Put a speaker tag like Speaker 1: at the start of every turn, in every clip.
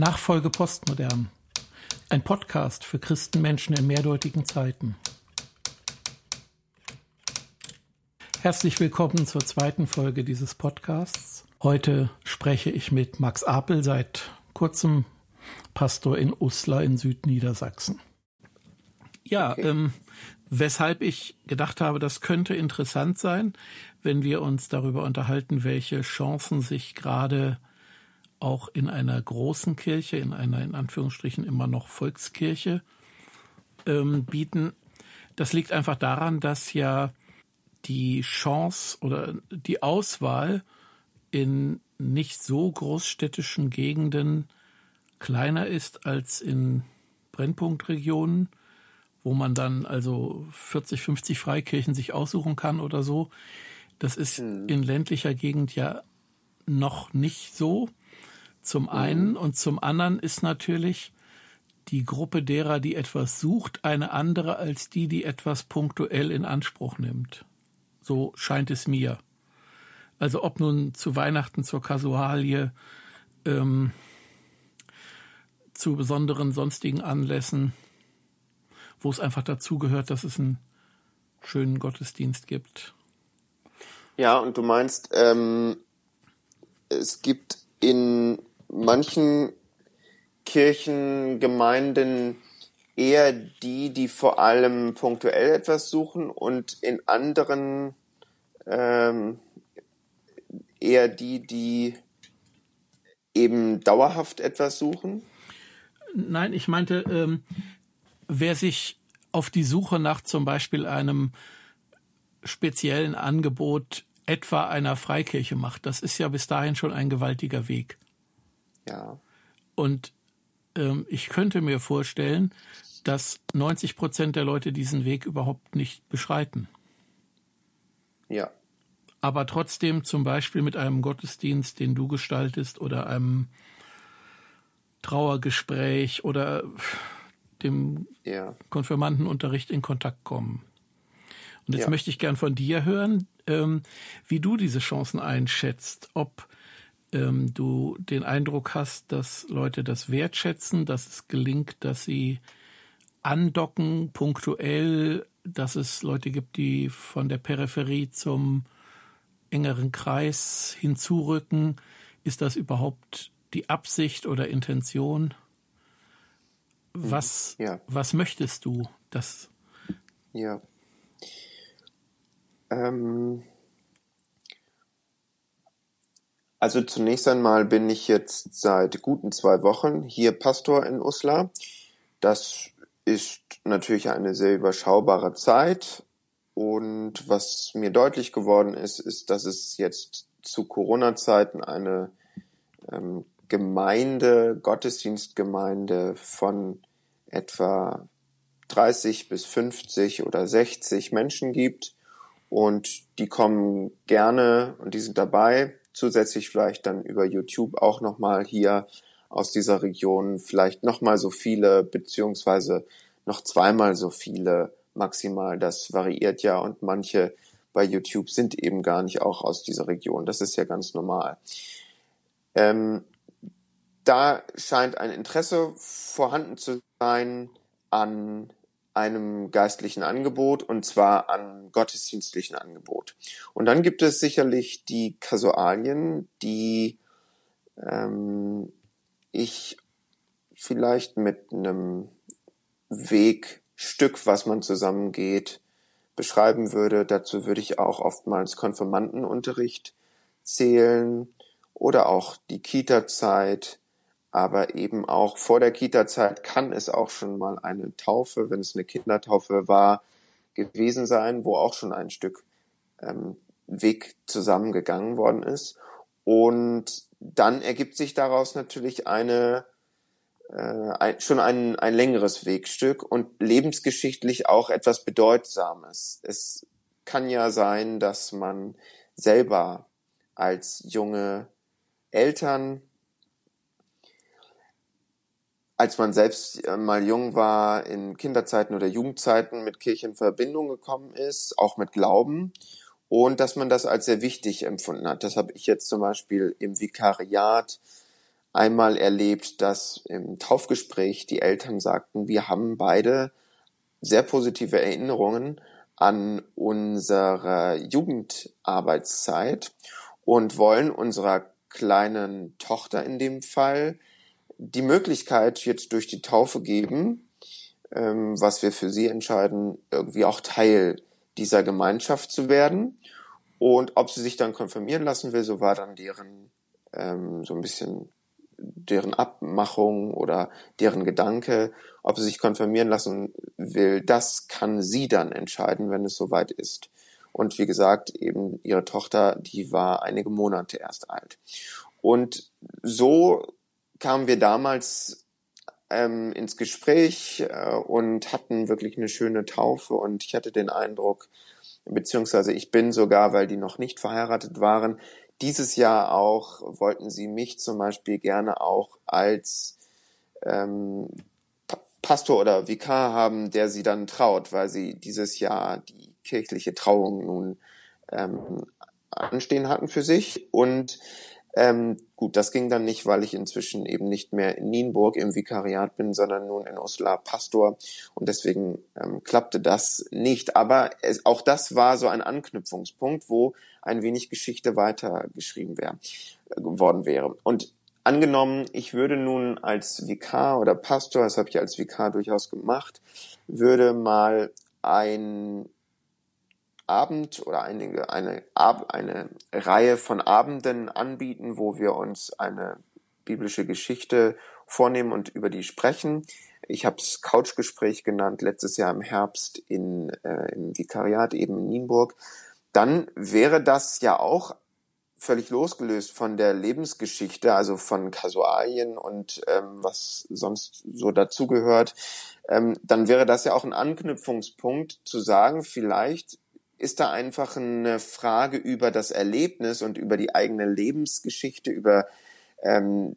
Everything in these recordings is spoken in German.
Speaker 1: Nachfolge Postmodern. Ein Podcast für Christenmenschen in mehrdeutigen Zeiten. Herzlich willkommen zur zweiten Folge dieses Podcasts. Heute spreche ich mit Max Apel, seit kurzem Pastor in Uslar in Südniedersachsen. Ja, okay. ähm, weshalb ich gedacht habe, das könnte interessant sein, wenn wir uns darüber unterhalten, welche Chancen sich gerade auch in einer großen Kirche, in einer in Anführungsstrichen immer noch Volkskirche ähm, bieten. Das liegt einfach daran, dass ja die Chance oder die Auswahl in nicht so großstädtischen Gegenden kleiner ist als in Brennpunktregionen, wo man dann also 40, 50 Freikirchen sich aussuchen kann oder so. Das ist hm. in ländlicher Gegend ja noch nicht so. Zum einen und zum anderen ist natürlich die Gruppe derer, die etwas sucht, eine andere als die, die etwas punktuell in Anspruch nimmt. So scheint es mir. Also ob nun zu Weihnachten, zur Kasualie, ähm, zu besonderen sonstigen Anlässen, wo es einfach dazugehört, dass es einen schönen Gottesdienst gibt.
Speaker 2: Ja, und du meinst, ähm, es gibt in manchen Kirchengemeinden eher die, die vor allem punktuell etwas suchen und in anderen ähm, eher die, die eben dauerhaft etwas suchen?
Speaker 1: Nein, ich meinte, ähm, wer sich auf die Suche nach zum Beispiel einem speziellen Angebot etwa einer Freikirche macht, das ist ja bis dahin schon ein gewaltiger Weg.
Speaker 2: Ja.
Speaker 1: Und ähm, ich könnte mir vorstellen, dass 90 Prozent der Leute diesen Weg überhaupt nicht beschreiten.
Speaker 2: Ja.
Speaker 1: Aber trotzdem zum Beispiel mit einem Gottesdienst, den du gestaltest, oder einem Trauergespräch oder dem ja. Konfirmandenunterricht in Kontakt kommen. Und jetzt ja. möchte ich gern von dir hören, ähm, wie du diese Chancen einschätzt, ob ähm, du den Eindruck hast, dass Leute das wertschätzen, dass es gelingt, dass sie andocken, punktuell, dass es Leute gibt, die von der Peripherie zum engeren Kreis hinzurücken. Ist das überhaupt die Absicht oder Intention? Was, ja. was möchtest du? Das
Speaker 2: ja. Ähm, Also zunächst einmal bin ich jetzt seit guten zwei Wochen hier Pastor in Uslar. Das ist natürlich eine sehr überschaubare Zeit. Und was mir deutlich geworden ist, ist, dass es jetzt zu Corona-Zeiten eine ähm, Gemeinde, Gottesdienstgemeinde von etwa 30 bis 50 oder 60 Menschen gibt. Und die kommen gerne und die sind dabei zusätzlich vielleicht dann über YouTube auch nochmal hier aus dieser Region vielleicht nochmal so viele, beziehungsweise noch zweimal so viele maximal. Das variiert ja und manche bei YouTube sind eben gar nicht auch aus dieser Region. Das ist ja ganz normal. Ähm, da scheint ein Interesse vorhanden zu sein an einem geistlichen Angebot und zwar an gottesdienstlichen Angebot. Und dann gibt es sicherlich die Kasualien, die ähm, ich vielleicht mit einem Wegstück, was man zusammengeht, beschreiben würde. Dazu würde ich auch oftmals Konfirmandenunterricht zählen oder auch die Kita-Zeit aber eben auch vor der Kita-Zeit kann es auch schon mal eine Taufe, wenn es eine Kindertaufe war, gewesen sein, wo auch schon ein Stück ähm, Weg zusammengegangen worden ist. Und dann ergibt sich daraus natürlich eine äh, ein, schon ein, ein längeres Wegstück und lebensgeschichtlich auch etwas Bedeutsames. Es kann ja sein, dass man selber als junge Eltern als man selbst äh, mal jung war, in Kinderzeiten oder Jugendzeiten mit Kirche in Verbindung gekommen ist, auch mit Glauben, und dass man das als sehr wichtig empfunden hat. Das habe ich jetzt zum Beispiel im Vikariat einmal erlebt, dass im Taufgespräch die Eltern sagten, wir haben beide sehr positive Erinnerungen an unsere Jugendarbeitszeit und wollen unserer kleinen Tochter in dem Fall die Möglichkeit jetzt durch die Taufe geben, ähm, was wir für sie entscheiden, irgendwie auch Teil dieser Gemeinschaft zu werden. Und ob sie sich dann konfirmieren lassen will, so war dann deren ähm, so ein bisschen deren Abmachung oder deren Gedanke, ob sie sich konfirmieren lassen will, das kann sie dann entscheiden, wenn es soweit ist. Und wie gesagt, eben ihre Tochter, die war einige Monate erst alt. Und so kamen wir damals ähm, ins Gespräch äh, und hatten wirklich eine schöne Taufe. Und ich hatte den Eindruck, beziehungsweise ich bin sogar, weil die noch nicht verheiratet waren, dieses Jahr auch wollten sie mich zum Beispiel gerne auch als ähm, Pastor oder Vikar haben, der sie dann traut, weil sie dieses Jahr die kirchliche Trauung nun ähm, anstehen hatten für sich. Und ähm, gut, das ging dann nicht, weil ich inzwischen eben nicht mehr in Nienburg im Vikariat bin, sondern nun in Osla Pastor. Und deswegen ähm, klappte das nicht. Aber es, auch das war so ein Anknüpfungspunkt, wo ein wenig Geschichte weitergeschrieben wär, worden wäre. Und angenommen, ich würde nun als Vikar oder Pastor, das habe ich als Vikar durchaus gemacht, würde mal ein Abend oder einige, eine, eine Reihe von Abenden anbieten, wo wir uns eine biblische Geschichte vornehmen und über die sprechen. Ich habe es Couchgespräch genannt, letztes Jahr im Herbst in, äh, im Vikariat eben in Nienburg. Dann wäre das ja auch völlig losgelöst von der Lebensgeschichte, also von Kasualien und ähm, was sonst so dazugehört, ähm, dann wäre das ja auch ein Anknüpfungspunkt zu sagen, vielleicht ist da einfach eine Frage über das Erlebnis und über die eigene Lebensgeschichte, über ähm,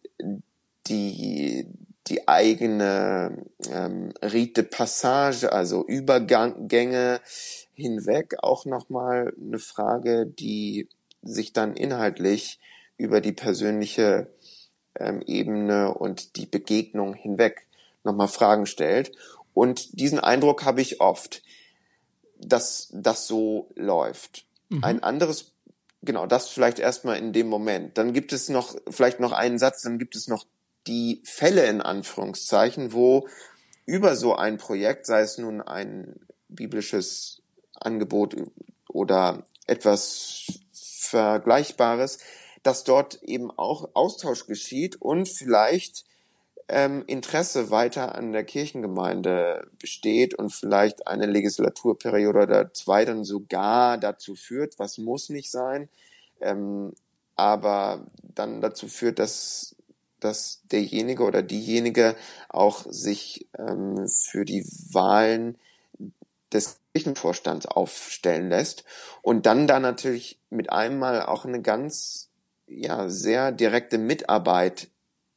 Speaker 2: die, die eigene ähm, Rite Passage, also Übergänge hinweg, auch nochmal eine Frage, die sich dann inhaltlich über die persönliche ähm, Ebene und die Begegnung hinweg nochmal Fragen stellt. Und diesen Eindruck habe ich oft dass das so läuft. Mhm. Ein anderes, genau, das vielleicht erstmal in dem Moment. Dann gibt es noch, vielleicht noch einen Satz, dann gibt es noch die Fälle in Anführungszeichen, wo über so ein Projekt, sei es nun ein biblisches Angebot oder etwas Vergleichbares, dass dort eben auch Austausch geschieht und vielleicht ähm, Interesse weiter an der Kirchengemeinde besteht und vielleicht eine Legislaturperiode oder zwei dann sogar dazu führt, was muss nicht sein, ähm, aber dann dazu führt, dass dass derjenige oder diejenige auch sich ähm, für die Wahlen des Kirchenvorstands aufstellen lässt und dann da natürlich mit einmal auch eine ganz ja sehr direkte Mitarbeit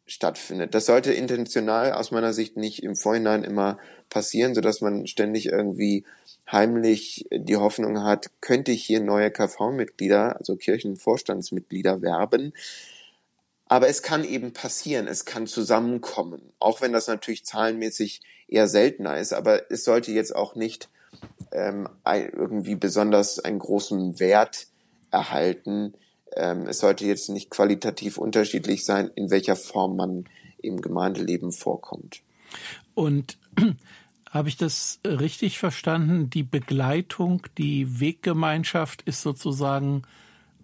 Speaker 2: stattfindet. Das sollte intentional aus meiner Sicht nicht im Vorhinein immer passieren, so dass man ständig irgendwie heimlich die Hoffnung hat, könnte ich hier neue KV-Mitglieder, also Kirchenvorstandsmitglieder werben. Aber es kann eben passieren, es kann zusammenkommen, auch wenn das natürlich zahlenmäßig eher seltener ist. Aber es sollte jetzt auch nicht ähm, irgendwie besonders einen großen Wert erhalten, ähm, es sollte jetzt nicht qualitativ unterschiedlich sein, in welcher Form man im Gemeindeleben vorkommt.
Speaker 1: Und habe ich das richtig verstanden? Die Begleitung, die Weggemeinschaft ist sozusagen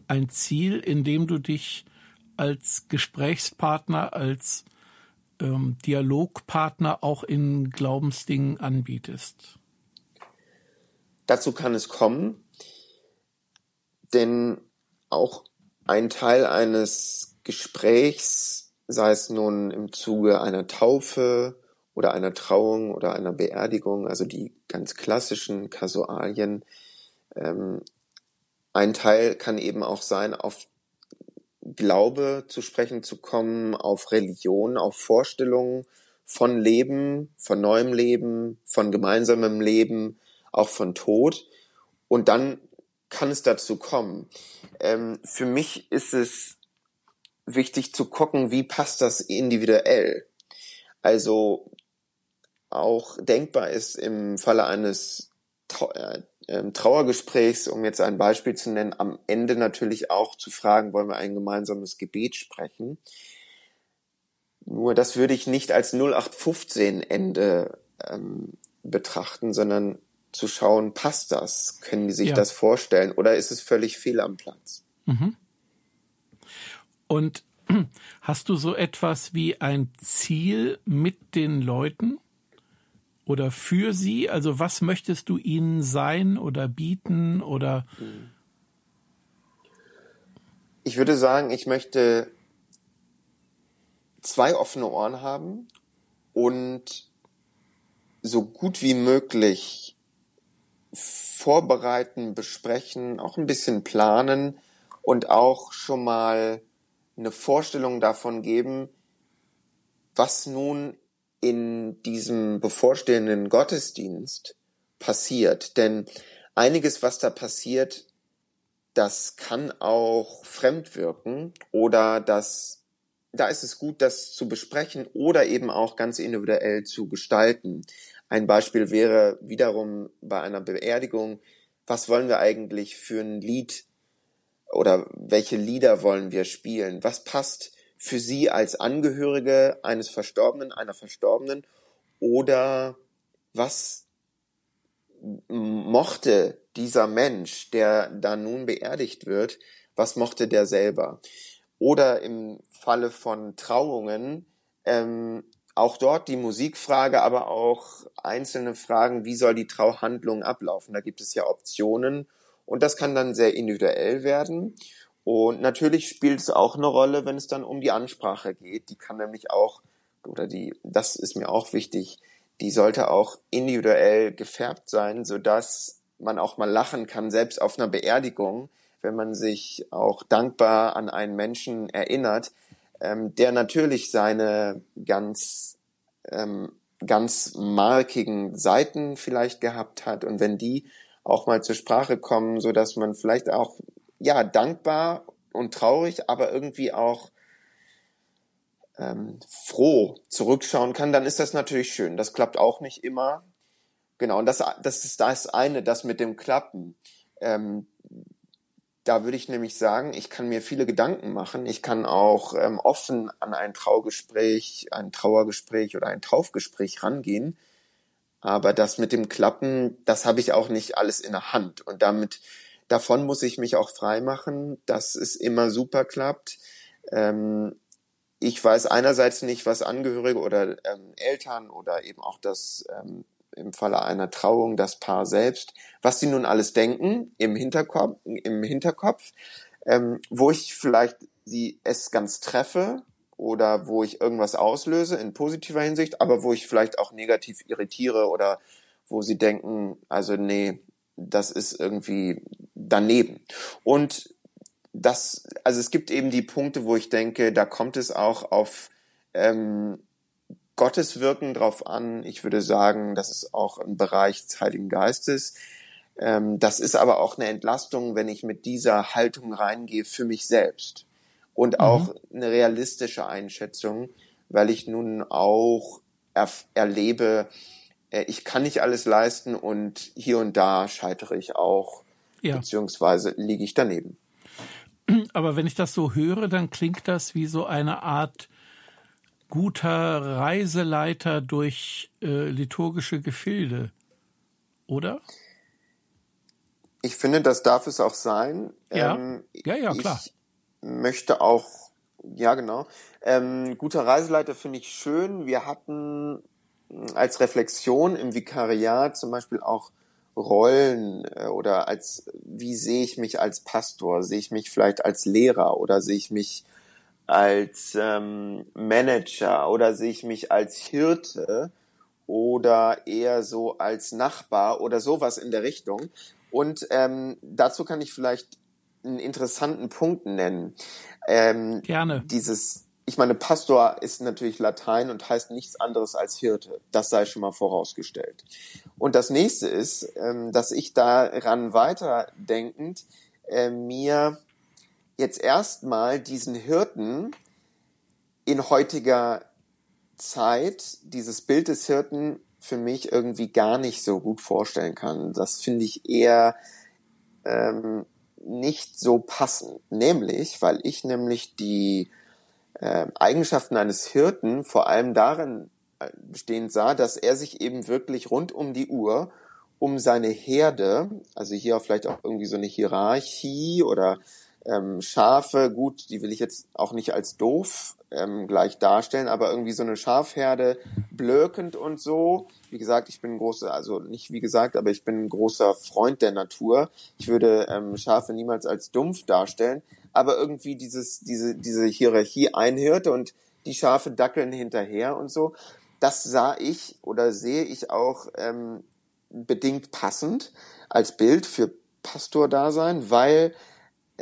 Speaker 1: ein Ziel, in dem du dich als Gesprächspartner, als ähm, Dialogpartner auch in Glaubensdingen anbietest.
Speaker 2: Dazu kann es kommen, denn auch ein Teil eines Gesprächs, sei es nun im Zuge einer Taufe oder einer Trauung oder einer Beerdigung, also die ganz klassischen Kasualien. Ähm, ein Teil kann eben auch sein, auf Glaube zu sprechen zu kommen, auf Religion, auf Vorstellungen von Leben, von neuem Leben, von gemeinsamem Leben, auch von Tod. Und dann kann es dazu kommen. Ähm, für mich ist es wichtig zu gucken, wie passt das individuell. Also auch denkbar ist im Falle eines äh, ähm, Trauergesprächs, um jetzt ein Beispiel zu nennen, am Ende natürlich auch zu fragen, wollen wir ein gemeinsames Gebet sprechen. Nur das würde ich nicht als 0815 Ende ähm, betrachten, sondern zu schauen, passt das? Können die sich ja. das vorstellen oder ist es völlig fehl am Platz? Mhm.
Speaker 1: Und hast du so etwas wie ein Ziel mit den Leuten oder für sie? Also was möchtest du ihnen sein oder bieten oder?
Speaker 2: Ich würde sagen, ich möchte zwei offene Ohren haben und so gut wie möglich vorbereiten, besprechen, auch ein bisschen planen und auch schon mal eine Vorstellung davon geben, was nun in diesem bevorstehenden Gottesdienst passiert. Denn einiges, was da passiert, das kann auch fremd wirken oder das, da ist es gut, das zu besprechen oder eben auch ganz individuell zu gestalten. Ein Beispiel wäre wiederum bei einer Beerdigung, was wollen wir eigentlich für ein Lied oder welche Lieder wollen wir spielen? Was passt für Sie als Angehörige eines Verstorbenen, einer Verstorbenen? Oder was mochte dieser Mensch, der da nun beerdigt wird, was mochte der selber? Oder im Falle von Trauungen, ähm, auch dort die Musikfrage, aber auch einzelne Fragen, wie soll die Trauhandlung ablaufen? Da gibt es ja Optionen und das kann dann sehr individuell werden. Und natürlich spielt es auch eine Rolle, wenn es dann um die Ansprache geht. Die kann nämlich auch, oder die, das ist mir auch wichtig, die sollte auch individuell gefärbt sein, so dass man auch mal lachen kann, selbst auf einer Beerdigung, wenn man sich auch dankbar an einen Menschen erinnert, ähm, der natürlich seine ganz, ähm, ganz markigen Seiten vielleicht gehabt hat. Und wenn die auch mal zur Sprache kommen, so dass man vielleicht auch ja dankbar und traurig, aber irgendwie auch ähm, froh zurückschauen kann, dann ist das natürlich schön. Das klappt auch nicht immer. Genau, und das, das ist das eine, das mit dem Klappen. Ähm, da würde ich nämlich sagen, ich kann mir viele Gedanken machen. Ich kann auch ähm, offen an ein Traugespräch, ein Trauergespräch oder ein Taufgespräch rangehen. Aber das mit dem Klappen, das habe ich auch nicht alles in der Hand. Und damit, davon muss ich mich auch frei machen, dass es immer super klappt. Ähm, ich weiß einerseits nicht, was Angehörige oder ähm, Eltern oder eben auch das ähm, im Falle einer Trauung das Paar selbst, was sie nun alles denken im Hinterkopf, im Hinterkopf, ähm, wo ich vielleicht sie es ganz treffe oder wo ich irgendwas auslöse in positiver Hinsicht, aber wo ich vielleicht auch negativ irritiere oder wo sie denken, also nee, das ist irgendwie daneben. Und das, also es gibt eben die Punkte, wo ich denke, da kommt es auch auf ähm, Gottes Wirken drauf an. Ich würde sagen, das ist auch ein Bereich des Heiligen Geistes. Ähm, das ist aber auch eine Entlastung, wenn ich mit dieser Haltung reingehe für mich selbst und mhm. auch eine realistische Einschätzung, weil ich nun auch er erlebe, äh, ich kann nicht alles leisten und hier und da scheitere ich auch, ja. beziehungsweise liege ich daneben.
Speaker 1: Aber wenn ich das so höre, dann klingt das wie so eine Art guter Reiseleiter durch äh, liturgische Gefilde, oder?
Speaker 2: Ich finde, das darf es auch sein.
Speaker 1: Ja, ähm, ja, ja, klar.
Speaker 2: Ich möchte auch, ja genau, ähm, guter Reiseleiter finde ich schön. Wir hatten als Reflexion im Vikariat zum Beispiel auch Rollen äh, oder als wie sehe ich mich als Pastor? Sehe ich mich vielleicht als Lehrer oder sehe ich mich als ähm, Manager oder sehe ich mich als Hirte oder eher so als Nachbar oder sowas in der Richtung. Und ähm, dazu kann ich vielleicht einen interessanten Punkt nennen.
Speaker 1: Ähm, Gerne.
Speaker 2: Dieses, ich meine, Pastor ist natürlich Latein und heißt nichts anderes als Hirte. Das sei schon mal vorausgestellt. Und das nächste ist, ähm, dass ich daran weiterdenkend äh, mir jetzt erstmal diesen Hirten in heutiger Zeit, dieses Bild des Hirten für mich irgendwie gar nicht so gut vorstellen kann. Das finde ich eher ähm, nicht so passend. Nämlich, weil ich nämlich die äh, Eigenschaften eines Hirten vor allem darin äh, bestehend sah, dass er sich eben wirklich rund um die Uhr um seine Herde, also hier vielleicht auch irgendwie so eine Hierarchie oder ähm, Schafe, gut, die will ich jetzt auch nicht als doof ähm, gleich darstellen, aber irgendwie so eine Schafherde blökend und so. Wie gesagt, ich bin ein großer, also nicht wie gesagt, aber ich bin ein großer Freund der Natur. Ich würde ähm, Schafe niemals als dumpf darstellen, aber irgendwie dieses, diese, diese Hierarchie einhörte und die Schafe dackeln hinterher und so. Das sah ich oder sehe ich auch ähm, bedingt passend als Bild für Pastordasein, weil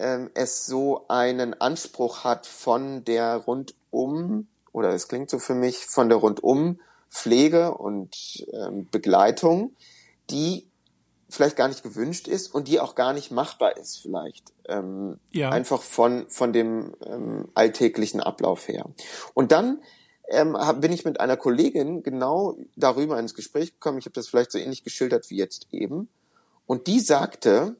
Speaker 2: ähm, es so einen Anspruch hat von der rundum, oder es klingt so für mich, von der rundum Pflege und ähm, Begleitung, die vielleicht gar nicht gewünscht ist und die auch gar nicht machbar ist vielleicht. Ähm, ja. Einfach von, von dem ähm, alltäglichen Ablauf her. Und dann ähm, hab, bin ich mit einer Kollegin genau darüber ins Gespräch gekommen. Ich habe das vielleicht so ähnlich geschildert wie jetzt eben. Und die sagte,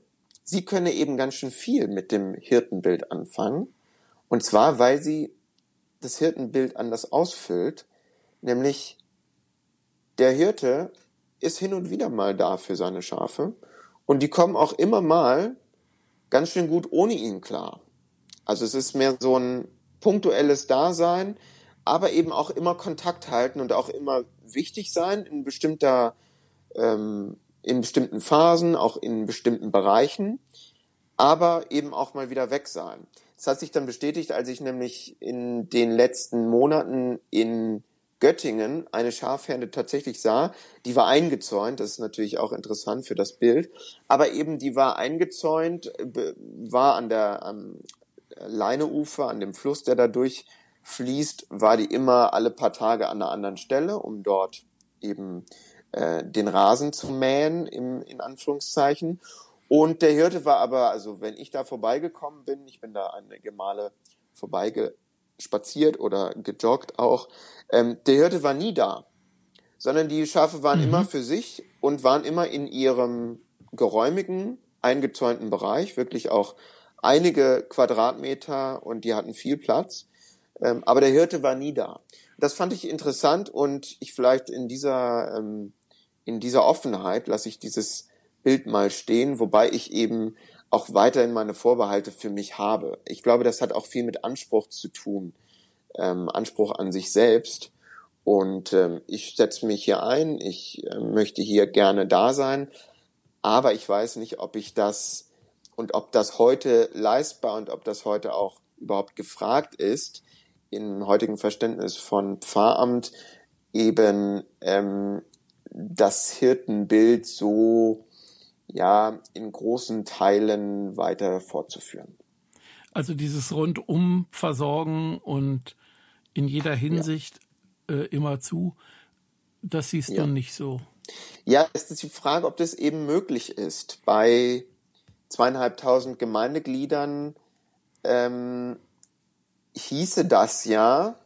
Speaker 2: sie könne eben ganz schön viel mit dem Hirtenbild anfangen. Und zwar, weil sie das Hirtenbild anders ausfüllt, nämlich der Hirte ist hin und wieder mal da für seine Schafe und die kommen auch immer mal ganz schön gut ohne ihn klar. Also es ist mehr so ein punktuelles Dasein, aber eben auch immer Kontakt halten und auch immer wichtig sein in bestimmter, ähm, in bestimmten Phasen, auch in bestimmten Bereichen, aber eben auch mal wieder weg sein. Das hat sich dann bestätigt, als ich nämlich in den letzten Monaten in Göttingen eine Schafherde tatsächlich sah. Die war eingezäunt, das ist natürlich auch interessant für das Bild, aber eben die war eingezäunt, war an der am Leineufer, an dem Fluss, der da durch fließt, war die immer alle paar Tage an einer anderen Stelle, um dort eben äh, den Rasen zu mähen, im, in Anführungszeichen. Und der Hirte war aber, also wenn ich da vorbeigekommen bin, ich bin da einige Male vorbeigespaziert oder gejoggt auch, ähm, der Hirte war nie da, sondern die Schafe waren mhm. immer für sich und waren immer in ihrem geräumigen, eingezäunten Bereich, wirklich auch einige Quadratmeter und die hatten viel Platz. Ähm, aber der Hirte war nie da. Das fand ich interessant und ich vielleicht in dieser, ähm, in dieser Offenheit lasse ich dieses Bild mal stehen, wobei ich eben auch weiterhin meine Vorbehalte für mich habe. Ich glaube, das hat auch viel mit Anspruch zu tun, ähm, Anspruch an sich selbst. Und ähm, ich setze mich hier ein, ich äh, möchte hier gerne da sein, aber ich weiß nicht, ob ich das und ob das heute leistbar und ob das heute auch überhaupt gefragt ist, im heutigen Verständnis von Pfarramt eben ähm, das Hirtenbild so ja in großen Teilen weiter fortzuführen.
Speaker 1: Also dieses rundum versorgen und in jeder Hinsicht ja. äh, immer zu, das siehst ja. du nicht so.
Speaker 2: Ja, es ist die Frage, ob das eben möglich ist. Bei zweieinhalbtausend Gemeindegliedern ähm, hieße das ja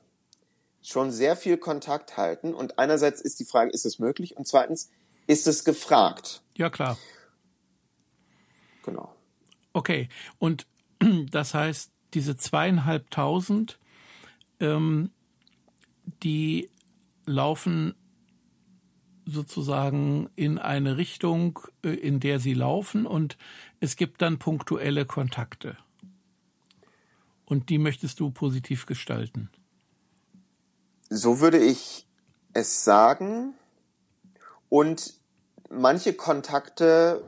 Speaker 2: schon sehr viel Kontakt halten. Und einerseits ist die Frage, ist es möglich? Und zweitens, ist es gefragt?
Speaker 1: Ja, klar.
Speaker 2: Genau.
Speaker 1: Okay. Und das heißt, diese zweieinhalbtausend, ähm, die laufen sozusagen in eine Richtung, äh, in der sie laufen und es gibt dann punktuelle Kontakte. Und die möchtest du positiv gestalten?
Speaker 2: So würde ich es sagen. Und manche Kontakte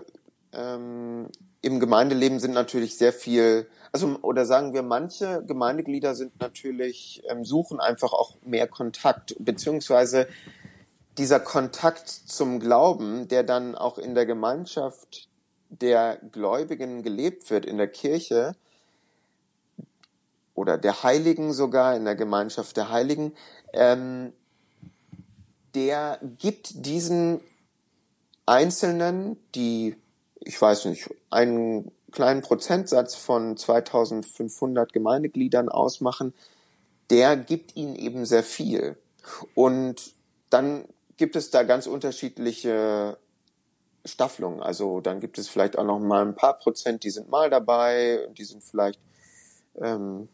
Speaker 2: ähm, im Gemeindeleben sind natürlich sehr viel, also oder sagen wir, manche Gemeindeglieder sind natürlich, ähm, suchen einfach auch mehr Kontakt, beziehungsweise dieser Kontakt zum Glauben, der dann auch in der Gemeinschaft der Gläubigen gelebt wird, in der Kirche, oder der Heiligen sogar, in der Gemeinschaft der Heiligen, ähm, der gibt diesen Einzelnen, die, ich weiß nicht, ein kleinen Prozentsatz von 2500 Gemeindegliedern ausmachen, der gibt ihnen eben sehr viel. Und dann gibt es da ganz unterschiedliche Staffelungen. Also dann gibt es vielleicht auch noch mal ein paar Prozent, die sind mal dabei, die sind vielleicht ähm,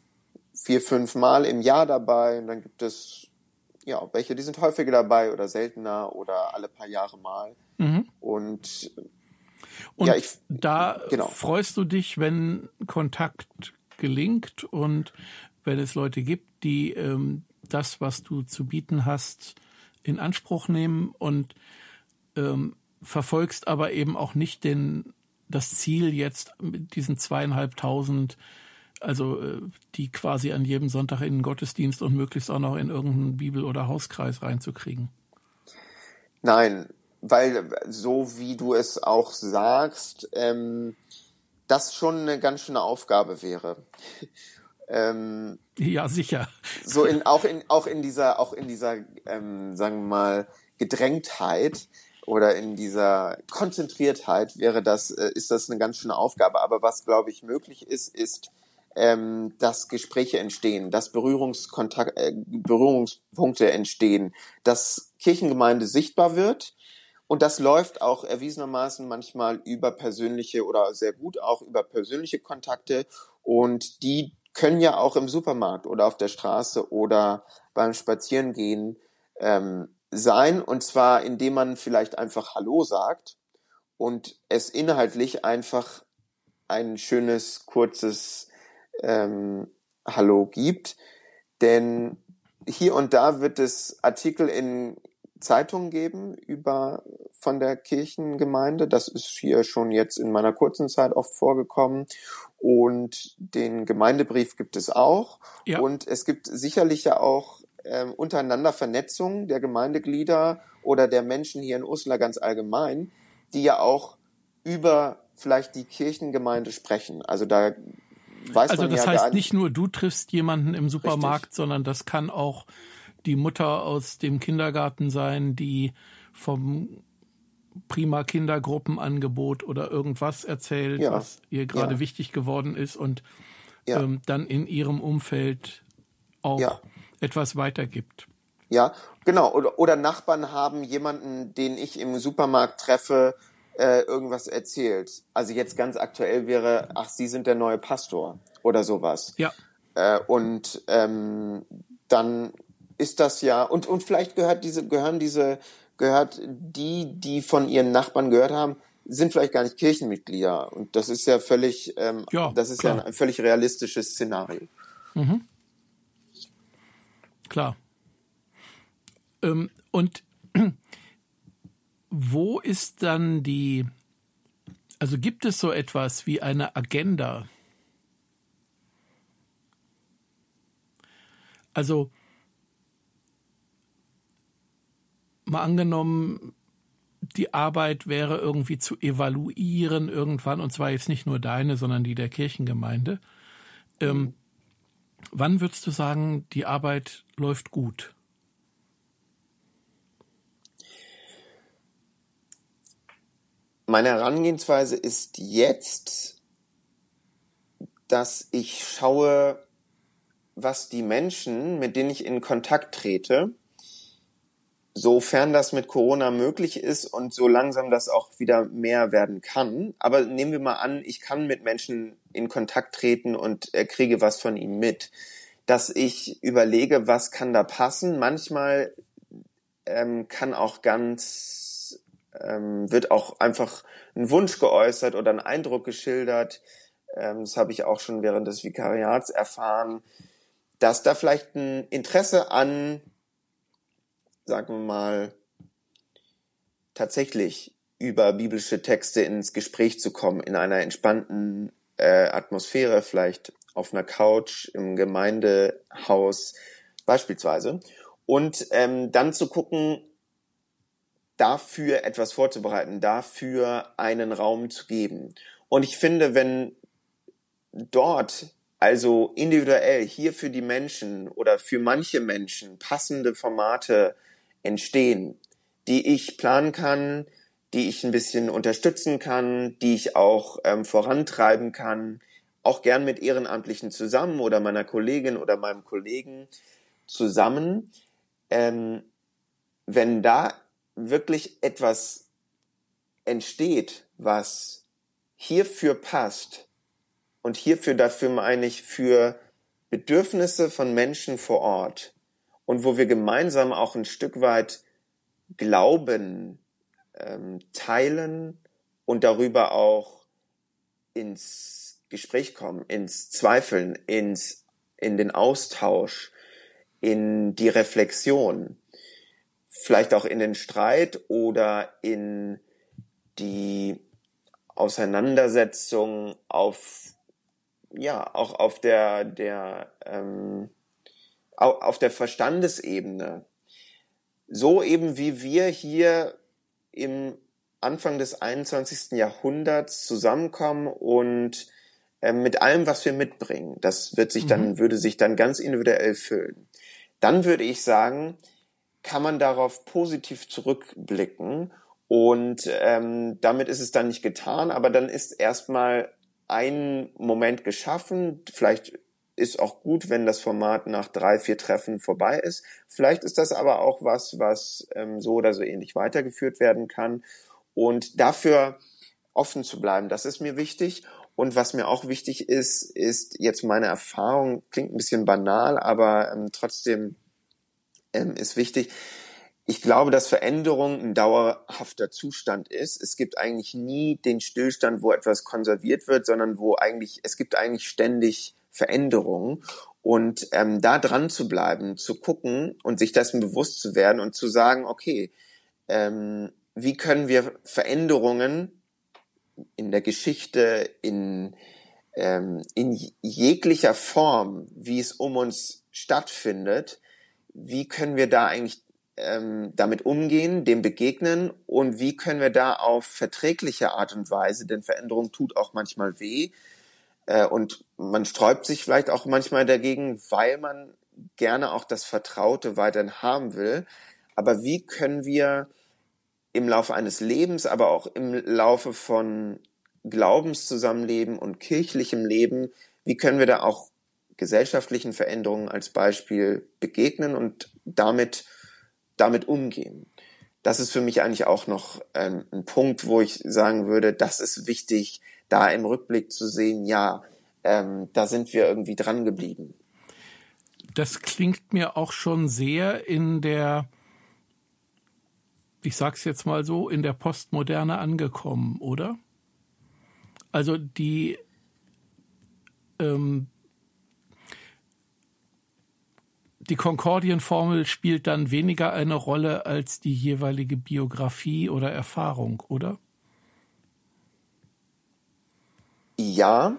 Speaker 2: vier, fünf Mal im Jahr dabei. Und dann gibt es ja welche, die sind häufiger dabei oder seltener oder alle paar Jahre mal. Mhm. Und
Speaker 1: und ja, ich, da genau. freust du dich, wenn Kontakt gelingt und wenn es Leute gibt, die ähm, das, was du zu bieten hast, in Anspruch nehmen und ähm, verfolgst aber eben auch nicht den, das Ziel jetzt mit diesen zweieinhalbtausend, also äh, die quasi an jedem Sonntag in den Gottesdienst und möglichst auch noch in irgendeinen Bibel- oder Hauskreis reinzukriegen.
Speaker 2: Nein, weil so wie du es auch sagst, ähm, das schon eine ganz schöne Aufgabe wäre.
Speaker 1: ähm, ja, sicher.
Speaker 2: So in auch in auch in dieser auch in dieser ähm, sagen wir mal Gedrängtheit oder in dieser Konzentriertheit wäre das äh, ist das eine ganz schöne Aufgabe. Aber was glaube ich möglich ist, ist ähm, dass Gespräche entstehen, dass Berührungskontakt, äh, Berührungspunkte entstehen, dass Kirchengemeinde sichtbar wird und das läuft auch erwiesenermaßen manchmal über persönliche oder sehr gut auch über persönliche Kontakte. Und die können ja auch im Supermarkt oder auf der Straße oder beim Spazierengehen ähm, sein. Und zwar, indem man vielleicht einfach Hallo sagt und es inhaltlich einfach ein schönes, kurzes ähm, Hallo gibt. Denn hier und da wird es Artikel in Zeitungen geben über von der Kirchengemeinde. Das ist hier schon jetzt in meiner kurzen Zeit oft vorgekommen. Und den Gemeindebrief gibt es auch. Ja. Und es gibt sicherlich ja auch äh, untereinander Vernetzungen der Gemeindeglieder oder der Menschen hier in Uslar ganz allgemein, die ja auch über vielleicht die Kirchengemeinde sprechen. Also da weiß
Speaker 1: also das
Speaker 2: ja
Speaker 1: heißt nicht nur du triffst jemanden im Supermarkt, Richtig. sondern das kann auch die Mutter aus dem Kindergarten sein, die vom prima Kindergruppenangebot oder irgendwas erzählt, ja. was ihr gerade ja. wichtig geworden ist und ähm, dann in ihrem Umfeld auch etwas weitergibt.
Speaker 2: Ja, genau. Oder, oder Nachbarn haben jemanden, den ich im Supermarkt treffe, äh, irgendwas erzählt. Also jetzt ganz aktuell wäre, ach, Sie sind der neue Pastor oder sowas.
Speaker 1: Ja.
Speaker 2: Äh, und ähm, dann ist das ja, und, und vielleicht gehört diese, gehören diese, gehört die, die von ihren Nachbarn gehört haben, sind vielleicht gar nicht Kirchenmitglieder. Und das ist ja völlig, ähm, ja, das ist klar. ja ein völlig realistisches Szenario. Mhm.
Speaker 1: Klar. Ähm, und wo ist dann die, also gibt es so etwas wie eine Agenda? Also mal angenommen, die Arbeit wäre irgendwie zu evaluieren irgendwann, und zwar jetzt nicht nur deine, sondern die der Kirchengemeinde. Ähm, wann würdest du sagen, die Arbeit läuft gut?
Speaker 2: Meine Herangehensweise ist jetzt, dass ich schaue, was die Menschen, mit denen ich in Kontakt trete, sofern das mit Corona möglich ist und so langsam das auch wieder mehr werden kann. Aber nehmen wir mal an, ich kann mit Menschen in Kontakt treten und äh, kriege was von ihnen mit, dass ich überlege, was kann da passen. Manchmal ähm, kann auch ganz, ähm, wird auch einfach ein Wunsch geäußert oder ein Eindruck geschildert. Ähm, das habe ich auch schon während des Vikariats erfahren, dass da vielleicht ein Interesse an sagen wir mal, tatsächlich über biblische Texte ins Gespräch zu kommen, in einer entspannten äh, Atmosphäre, vielleicht auf einer Couch im Gemeindehaus beispielsweise. Und ähm, dann zu gucken, dafür etwas vorzubereiten, dafür einen Raum zu geben. Und ich finde, wenn dort also individuell hier für die Menschen oder für manche Menschen passende Formate entstehen, die ich planen kann, die ich ein bisschen unterstützen kann, die ich auch ähm, vorantreiben kann, auch gern mit Ehrenamtlichen zusammen oder meiner Kollegin oder meinem Kollegen zusammen. Ähm, wenn da wirklich etwas entsteht, was hierfür passt, und hierfür, dafür meine ich für Bedürfnisse von Menschen vor Ort und wo wir gemeinsam auch ein Stück weit Glauben ähm, teilen und darüber auch ins Gespräch kommen, ins Zweifeln, ins, in den Austausch, in die Reflexion, vielleicht auch in den Streit oder in die Auseinandersetzung auf ja auch auf der der ähm, auf der Verstandesebene so eben wie wir hier im Anfang des 21. Jahrhunderts zusammenkommen und äh, mit allem, was wir mitbringen, das wird sich dann, mhm. würde sich dann ganz individuell füllen. Dann würde ich sagen, kann man darauf positiv zurückblicken und ähm, damit ist es dann nicht getan, aber dann ist erstmal ein Moment geschaffen. Vielleicht ist auch gut, wenn das Format nach drei, vier Treffen vorbei ist. Vielleicht ist das aber auch was, was ähm, so oder so ähnlich weitergeführt werden kann. Und dafür offen zu bleiben, das ist mir wichtig. Und was mir auch wichtig ist, ist jetzt meine Erfahrung, klingt ein bisschen banal, aber ähm, trotzdem ähm, ist wichtig, ich glaube, dass Veränderung ein dauerhafter Zustand ist. Es gibt eigentlich nie den Stillstand, wo etwas konserviert wird, sondern wo eigentlich, es gibt eigentlich ständig Veränderungen. Und ähm, da dran zu bleiben, zu gucken und sich dessen bewusst zu werden und zu sagen, okay, ähm, wie können wir Veränderungen in der Geschichte, in, ähm, in jeglicher Form, wie es um uns stattfindet, wie können wir da eigentlich ähm, damit umgehen, dem begegnen und wie können wir da auf verträgliche Art und Weise, denn Veränderung tut auch manchmal weh äh, und man sträubt sich vielleicht auch manchmal dagegen, weil man gerne auch das Vertraute weiterhin haben will. Aber wie können wir im Laufe eines Lebens, aber auch im Laufe von Glaubenszusammenleben und kirchlichem Leben, wie können wir da auch gesellschaftlichen Veränderungen als Beispiel begegnen und damit damit umgehen. Das ist für mich eigentlich auch noch ähm, ein Punkt, wo ich sagen würde, das ist wichtig, da im Rückblick zu sehen, ja, ähm, da sind wir irgendwie dran geblieben.
Speaker 1: Das klingt mir auch schon sehr in der, ich sag's jetzt mal so, in der Postmoderne angekommen, oder? Also die ähm, die Konkordienformel spielt dann weniger eine Rolle als die jeweilige Biografie oder Erfahrung, oder?
Speaker 2: Ja,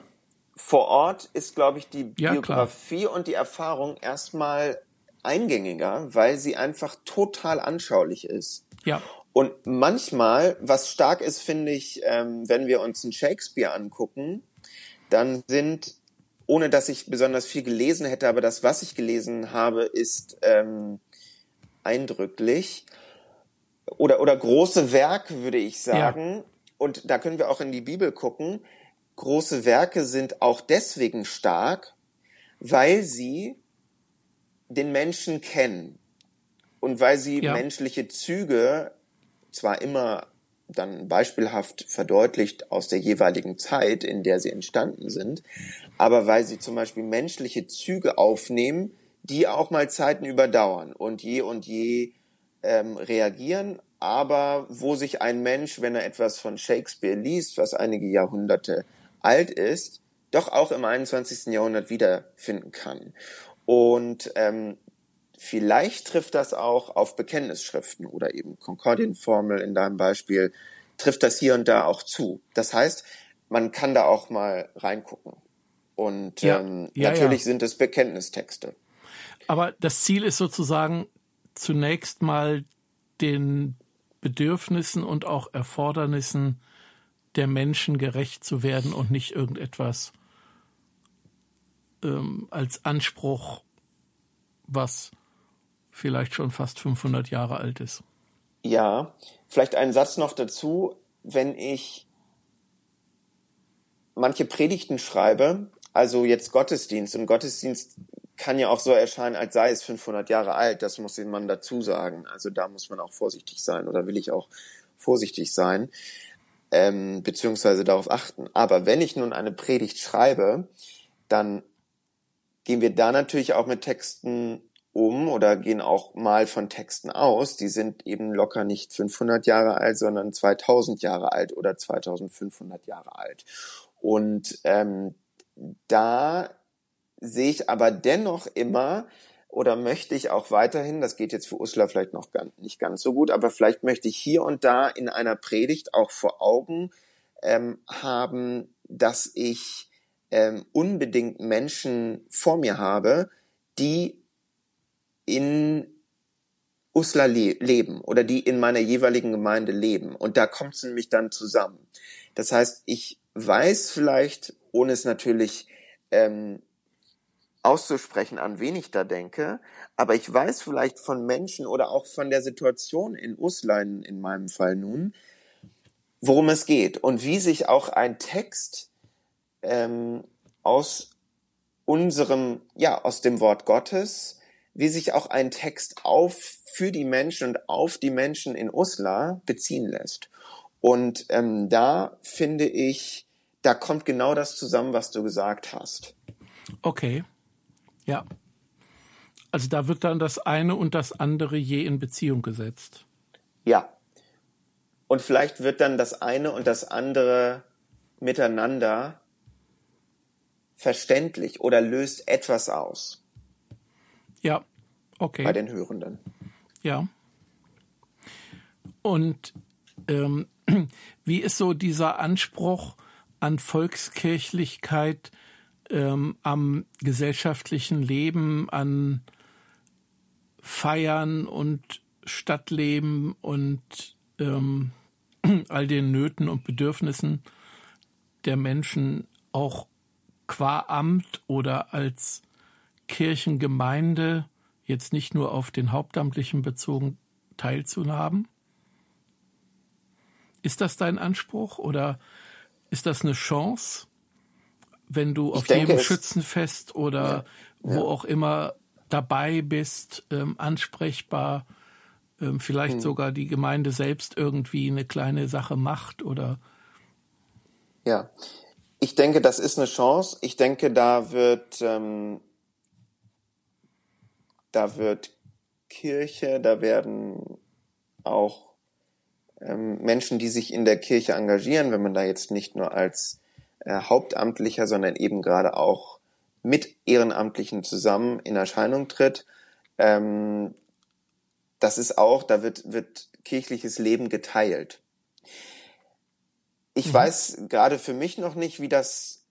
Speaker 2: vor Ort ist, glaube ich, die ja, Biografie klar. und die Erfahrung erstmal eingängiger, weil sie einfach total anschaulich ist.
Speaker 1: Ja.
Speaker 2: Und manchmal, was stark ist, finde ich, ähm, wenn wir uns einen Shakespeare angucken, dann sind ohne dass ich besonders viel gelesen hätte, aber das, was ich gelesen habe, ist ähm, eindrücklich. Oder, oder große Werke, würde ich sagen. Ja. Und da können wir auch in die Bibel gucken. Große Werke sind auch deswegen stark, weil sie den Menschen kennen und weil sie ja. menschliche Züge zwar immer dann beispielhaft verdeutlicht aus der jeweiligen Zeit, in der sie entstanden sind, aber weil sie zum Beispiel menschliche Züge aufnehmen, die auch mal Zeiten überdauern und je und je ähm, reagieren, aber wo sich ein Mensch, wenn er etwas von Shakespeare liest, was einige Jahrhunderte alt ist, doch auch im 21. Jahrhundert wiederfinden kann. Und ähm, Vielleicht trifft das auch auf Bekenntnisschriften oder eben Konkordienformel in deinem Beispiel, trifft das hier und da auch zu. Das heißt, man kann da auch mal reingucken. Und ja, ähm, ja, natürlich ja. sind es Bekenntnistexte.
Speaker 1: Aber das Ziel ist sozusagen zunächst mal den Bedürfnissen und auch Erfordernissen der Menschen gerecht zu werden und nicht irgendetwas ähm, als Anspruch, was vielleicht schon fast 500 Jahre alt ist.
Speaker 2: Ja, vielleicht einen Satz noch dazu. Wenn ich manche Predigten schreibe, also jetzt Gottesdienst, und Gottesdienst kann ja auch so erscheinen, als sei es 500 Jahre alt, das muss man dazu sagen. Also da muss man auch vorsichtig sein oder will ich auch vorsichtig sein, ähm, beziehungsweise darauf achten. Aber wenn ich nun eine Predigt schreibe, dann gehen wir da natürlich auch mit Texten um oder gehen auch mal von Texten aus. Die sind eben locker nicht 500 Jahre alt, sondern 2000 Jahre alt oder 2500 Jahre alt. Und ähm, da sehe ich aber dennoch immer oder möchte ich auch weiterhin, das geht jetzt für Ursula vielleicht noch nicht ganz so gut, aber vielleicht möchte ich hier und da in einer Predigt auch vor Augen ähm, haben, dass ich ähm, unbedingt Menschen vor mir habe, die in Usla le leben oder die in meiner jeweiligen Gemeinde leben. Und da kommt es nämlich dann zusammen. Das heißt, ich weiß vielleicht, ohne es natürlich ähm, auszusprechen, an wen ich da denke, aber ich weiß vielleicht von Menschen oder auch von der Situation in Uslein in meinem Fall nun, worum es geht und wie sich auch ein Text ähm, aus unserem, ja, aus dem Wort Gottes, wie sich auch ein Text auf für die Menschen und auf die Menschen in Usla beziehen lässt. Und ähm, da finde ich, da kommt genau das zusammen, was du gesagt hast.
Speaker 1: Okay. Ja. Also da wird dann das eine und das andere je in Beziehung gesetzt.
Speaker 2: Ja. Und vielleicht wird dann das eine und das andere miteinander verständlich oder löst etwas aus.
Speaker 1: Ja, okay.
Speaker 2: Bei den Hörenden.
Speaker 1: Ja. Und ähm, wie ist so dieser Anspruch an Volkskirchlichkeit ähm, am gesellschaftlichen Leben, an Feiern und Stadtleben und ähm, all den Nöten und Bedürfnissen der Menschen auch qua Amt oder als Kirchengemeinde jetzt nicht nur auf den Hauptamtlichen bezogen teilzuhaben? Ist das dein Anspruch oder ist das eine Chance? wenn du auf jedem Schützenfest oder ja, wo ja. auch immer dabei bist, ähm, ansprechbar, ähm, vielleicht hm. sogar die Gemeinde selbst irgendwie eine kleine Sache macht oder
Speaker 2: ja. Ich denke, das ist eine Chance. Ich denke, da wird ähm, da wird Kirche, da werden auch ähm, Menschen, die sich in der Kirche engagieren, wenn man da jetzt nicht nur als äh, Hauptamtlicher, sondern eben gerade auch mit Ehrenamtlichen zusammen in Erscheinung tritt. Ähm, das ist auch, da wird, wird kirchliches Leben geteilt. Ich mhm. weiß gerade für mich noch nicht, wie das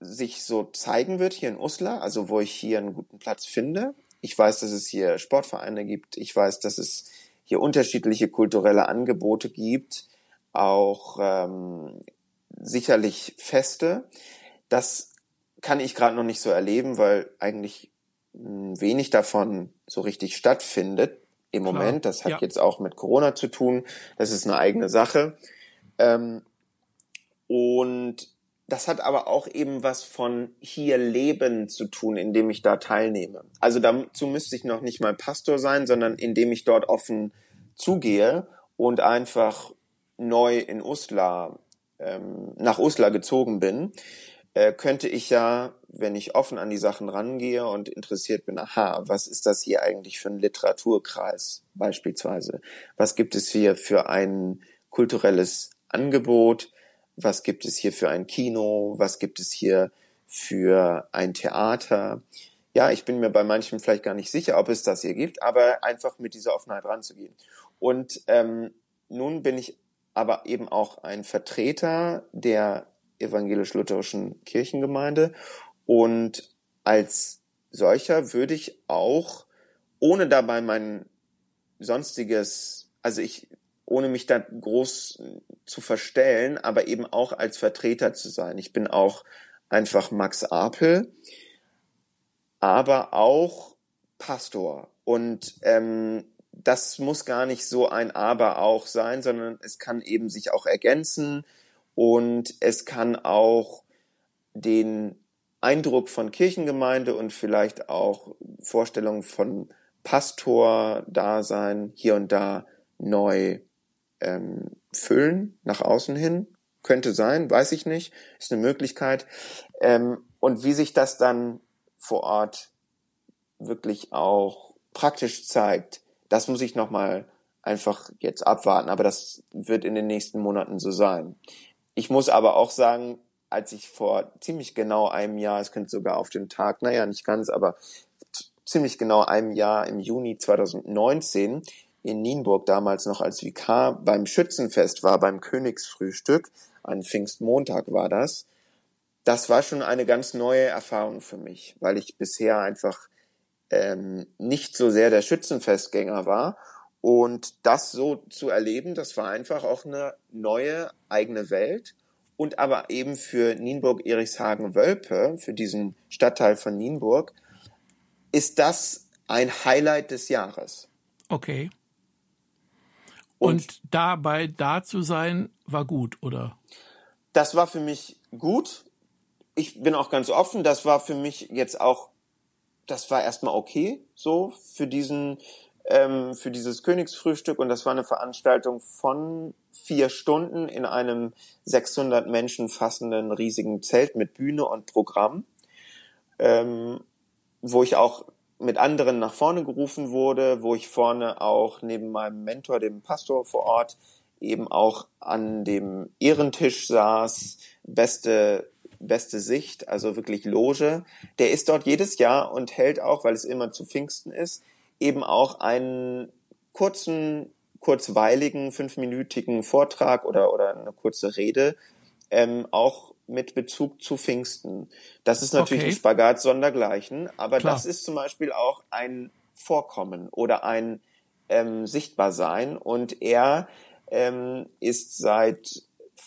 Speaker 2: sich so zeigen wird hier in Uslar, also wo ich hier einen guten Platz finde. Ich weiß, dass es hier Sportvereine gibt. Ich weiß, dass es hier unterschiedliche kulturelle Angebote gibt, auch ähm, sicherlich Feste. Das kann ich gerade noch nicht so erleben, weil eigentlich hm, wenig davon so richtig stattfindet im Klar. Moment. Das hat ja. jetzt auch mit Corona zu tun. Das ist eine eigene Sache. Ähm, und das hat aber auch eben was von hier leben zu tun, indem ich da teilnehme. Also dazu müsste ich noch nicht mal Pastor sein, sondern indem ich dort offen zugehe und einfach neu in Uslar ähm, nach Uslar gezogen bin, äh, könnte ich ja, wenn ich offen an die Sachen rangehe und interessiert bin, aha, was ist das hier eigentlich für ein Literaturkreis beispielsweise? Was gibt es hier für ein kulturelles Angebot? Was gibt es hier für ein Kino? Was gibt es hier für ein Theater? Ja, ich bin mir bei manchen vielleicht gar nicht sicher, ob es das hier gibt, aber einfach mit dieser Offenheit ranzugehen. Und ähm, nun bin ich aber eben auch ein Vertreter der evangelisch-lutherischen Kirchengemeinde. Und als solcher würde ich auch, ohne dabei mein sonstiges, also ich, ohne mich da groß zu verstellen, aber eben auch als Vertreter zu sein. Ich bin auch einfach Max Apel, aber auch Pastor. Und ähm, das muss gar nicht so ein Aber auch sein, sondern es kann eben sich auch ergänzen und es kann auch den Eindruck von Kirchengemeinde und vielleicht auch Vorstellungen von Pastor-Dasein hier und da neu ähm, füllen, nach außen hin. Könnte sein, weiß ich nicht, ist eine Möglichkeit. Ähm, und wie sich das dann vor Ort wirklich auch praktisch zeigt, das muss ich nochmal einfach jetzt abwarten, aber das wird in den nächsten Monaten so sein. Ich muss aber auch sagen, als ich vor ziemlich genau einem Jahr, es könnte sogar auf den Tag, naja, nicht ganz, aber ziemlich genau einem Jahr im Juni 2019 in Nienburg damals noch als Vikar beim Schützenfest war, beim Königsfrühstück, an Pfingstmontag war das. Das war schon eine ganz neue Erfahrung für mich, weil ich bisher einfach ähm, nicht so sehr der Schützenfestgänger war. Und das so zu erleben, das war einfach auch eine neue eigene Welt. Und aber eben für Nienburg-Erichshagen-Wölpe, für diesen Stadtteil von Nienburg, ist das ein Highlight des Jahres.
Speaker 1: Okay. Und, und dabei da zu sein, war gut, oder?
Speaker 2: Das war für mich gut. Ich bin auch ganz offen, das war für mich jetzt auch, das war erstmal okay, so für diesen, ähm, für dieses Königsfrühstück und das war eine Veranstaltung von vier Stunden in einem 600 Menschen fassenden riesigen Zelt mit Bühne und Programm, ähm, wo ich auch mit anderen nach vorne gerufen wurde, wo ich vorne auch neben meinem Mentor, dem Pastor vor Ort, eben auch an dem Ehrentisch saß, beste beste Sicht, also wirklich Loge. Der ist dort jedes Jahr und hält auch, weil es immer zu Pfingsten ist, eben auch einen kurzen, kurzweiligen, fünfminütigen Vortrag oder, oder eine kurze Rede, ähm, auch mit Bezug zu Pfingsten. Das ist natürlich okay. ein Spagat sondergleichen, aber Klar. das ist zum Beispiel auch ein Vorkommen oder ein ähm, Sichtbarsein und er ähm, ist seit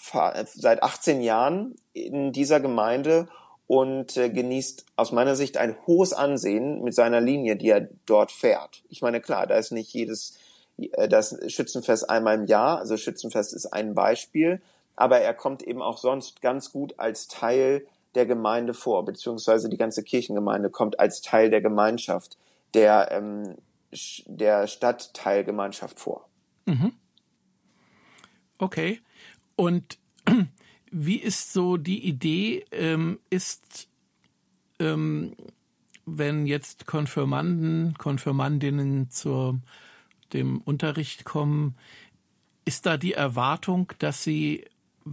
Speaker 2: seit 18 Jahren in dieser Gemeinde und äh, genießt aus meiner Sicht ein hohes Ansehen mit seiner Linie, die er dort fährt. Ich meine, klar, da ist nicht jedes äh, das Schützenfest einmal im Jahr, also Schützenfest ist ein Beispiel, aber er kommt eben auch sonst ganz gut als Teil der Gemeinde vor, beziehungsweise die ganze Kirchengemeinde kommt als Teil der Gemeinschaft, der, ähm, der Stadtteilgemeinschaft vor.
Speaker 1: Mhm. Okay. Und wie ist so die Idee, ähm, ist, ähm, wenn jetzt Konfirmanden, Konfirmandinnen zu dem Unterricht kommen, ist da die Erwartung, dass sie,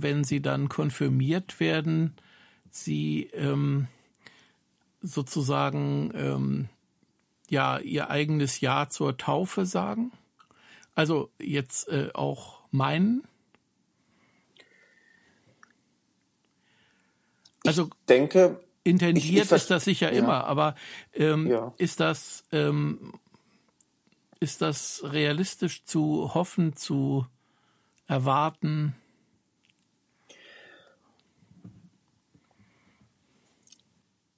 Speaker 1: wenn sie dann konfirmiert werden, sie ähm, sozusagen ähm, ja ihr eigenes Ja zur Taufe sagen? Also jetzt äh, auch meinen? Also
Speaker 2: ich denke,
Speaker 1: intendiert ich, ich ist das sicher ja. immer, aber ähm, ja. ist das ähm, ist das realistisch zu hoffen, zu erwarten?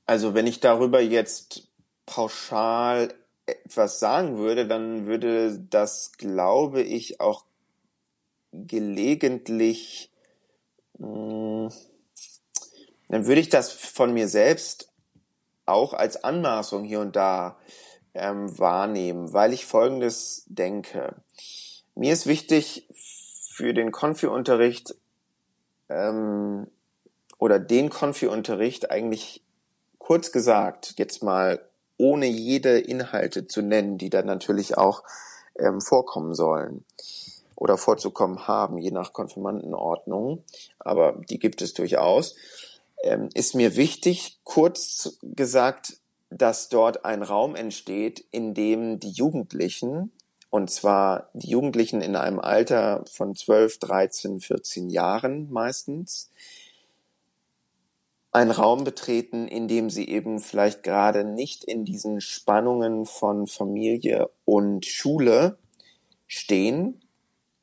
Speaker 2: Also wenn ich darüber jetzt pauschal etwas sagen würde, dann würde das, glaube ich, auch gelegentlich mh, hm, dann würde ich das von mir selbst auch als Anmaßung hier und da ähm, wahrnehmen, weil ich Folgendes denke. Mir ist wichtig für den Konfi-Unterricht ähm, oder den Konfi-Unterricht eigentlich kurz gesagt, jetzt mal ohne jede Inhalte zu nennen, die dann natürlich auch ähm, vorkommen sollen oder vorzukommen haben, je nach Konfirmandenordnung, aber die gibt es durchaus. Ähm, ist mir wichtig, kurz gesagt, dass dort ein Raum entsteht, in dem die Jugendlichen, und zwar die Jugendlichen in einem Alter von 12, 13, 14 Jahren meistens, einen Raum betreten, in dem sie eben vielleicht gerade nicht in diesen Spannungen von Familie und Schule stehen,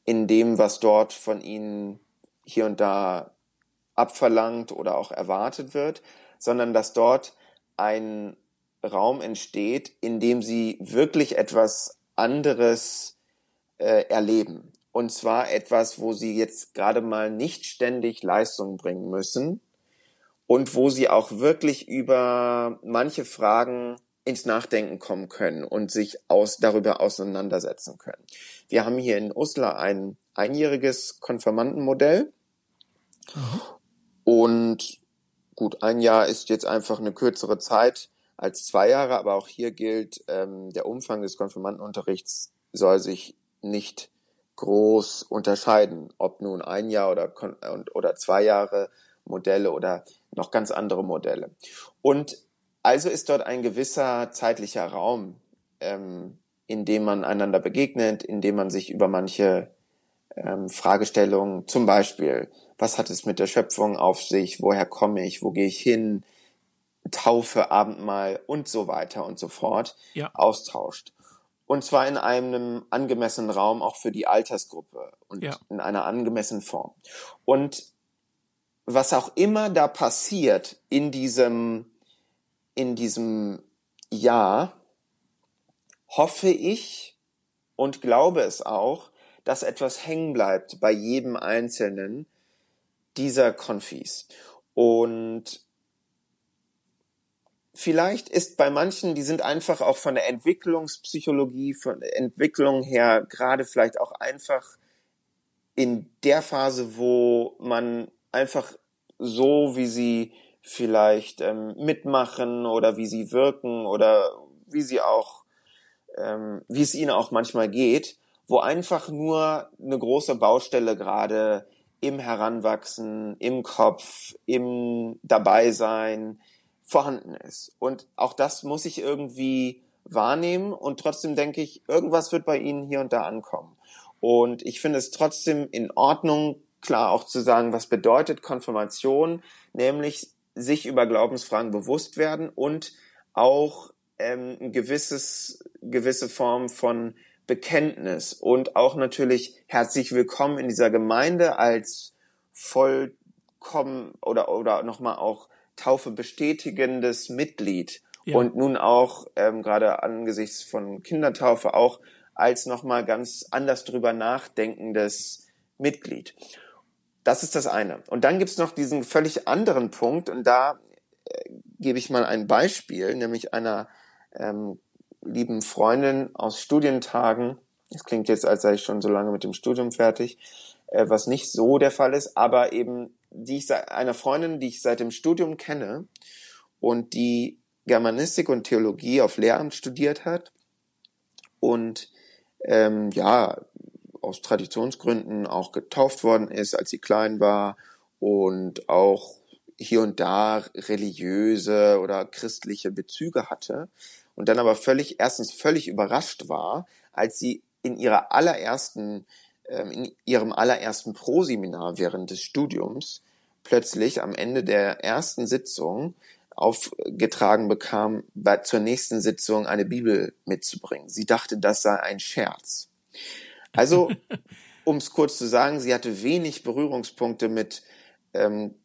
Speaker 2: in dem, was dort von ihnen hier und da abverlangt oder auch erwartet wird, sondern dass dort ein Raum entsteht, in dem sie wirklich etwas anderes äh, erleben. Und zwar etwas, wo sie jetzt gerade mal nicht ständig Leistung bringen müssen und wo sie auch wirklich über manche Fragen ins Nachdenken kommen können und sich aus, darüber auseinandersetzen können. Wir haben hier in Uslar ein einjähriges Konfirmandenmodell. Mhm. Und gut, ein Jahr ist jetzt einfach eine kürzere Zeit als zwei Jahre, aber auch hier gilt, ähm, der Umfang des Konfirmandenunterrichts soll sich nicht groß unterscheiden, ob nun ein Jahr oder, oder zwei Jahre Modelle oder noch ganz andere Modelle. Und also ist dort ein gewisser zeitlicher Raum, ähm, in dem man einander begegnet, in dem man sich über manche ähm, Fragestellungen, zum Beispiel, was hat es mit der Schöpfung auf sich, woher komme ich, wo gehe ich hin, Taufe, Abendmahl und so weiter und so fort, ja. austauscht. Und zwar in einem angemessenen Raum auch für die Altersgruppe und ja. in einer angemessenen Form. Und was auch immer da passiert in diesem, in diesem Jahr, hoffe ich und glaube es auch, dass etwas hängen bleibt bei jedem einzelnen dieser Konfis. Und vielleicht ist bei manchen, die sind einfach auch von der Entwicklungspsychologie, von der Entwicklung her gerade vielleicht auch einfach in der Phase, wo man einfach so, wie sie vielleicht ähm, mitmachen oder wie sie wirken oder wie sie auch, ähm, wie es ihnen auch manchmal geht, wo einfach nur eine große Baustelle gerade im Heranwachsen, im Kopf, im Dabeisein vorhanden ist. Und auch das muss ich irgendwie wahrnehmen und trotzdem denke ich, irgendwas wird bei Ihnen hier und da ankommen. Und ich finde es trotzdem in Ordnung, klar auch zu sagen, was bedeutet Konfirmation, nämlich sich über Glaubensfragen bewusst werden und auch ähm, ein gewisses, gewisse Form von Bekenntnis und auch natürlich herzlich willkommen in dieser Gemeinde als vollkommen oder, oder nochmal auch Taufe bestätigendes Mitglied ja. und nun auch ähm, gerade angesichts von Kindertaufe auch als nochmal ganz anders drüber nachdenkendes Mitglied. Das ist das eine. Und dann gibt's noch diesen völlig anderen Punkt und da äh, gebe ich mal ein Beispiel, nämlich einer ähm, lieben Freundin aus Studientagen. Es klingt jetzt, als sei ich schon so lange mit dem Studium fertig, äh, was nicht so der Fall ist, aber eben die ich einer Freundin, die ich seit dem Studium kenne und die Germanistik und Theologie auf Lehramt studiert hat und ähm, ja aus Traditionsgründen auch getauft worden ist, als sie klein war und auch hier und da religiöse oder christliche Bezüge hatte und dann aber völlig, erstens völlig überrascht war, als sie in ihrer allerersten, ähm, in ihrem allerersten Proseminar während des Studiums plötzlich am Ende der ersten Sitzung aufgetragen bekam, zur nächsten Sitzung eine Bibel mitzubringen. Sie dachte, das sei ein Scherz. Also, um es kurz zu sagen, sie hatte wenig Berührungspunkte mit, ähm,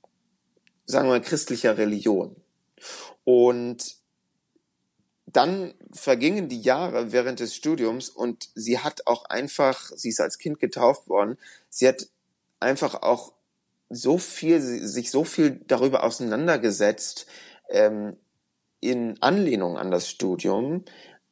Speaker 2: sagen wir mal, christlicher Religion. Und dann vergingen die Jahre während des Studiums und sie hat auch einfach, sie ist als Kind getauft worden, sie hat einfach auch so viel, sich so viel darüber auseinandergesetzt, ähm, in Anlehnung an das Studium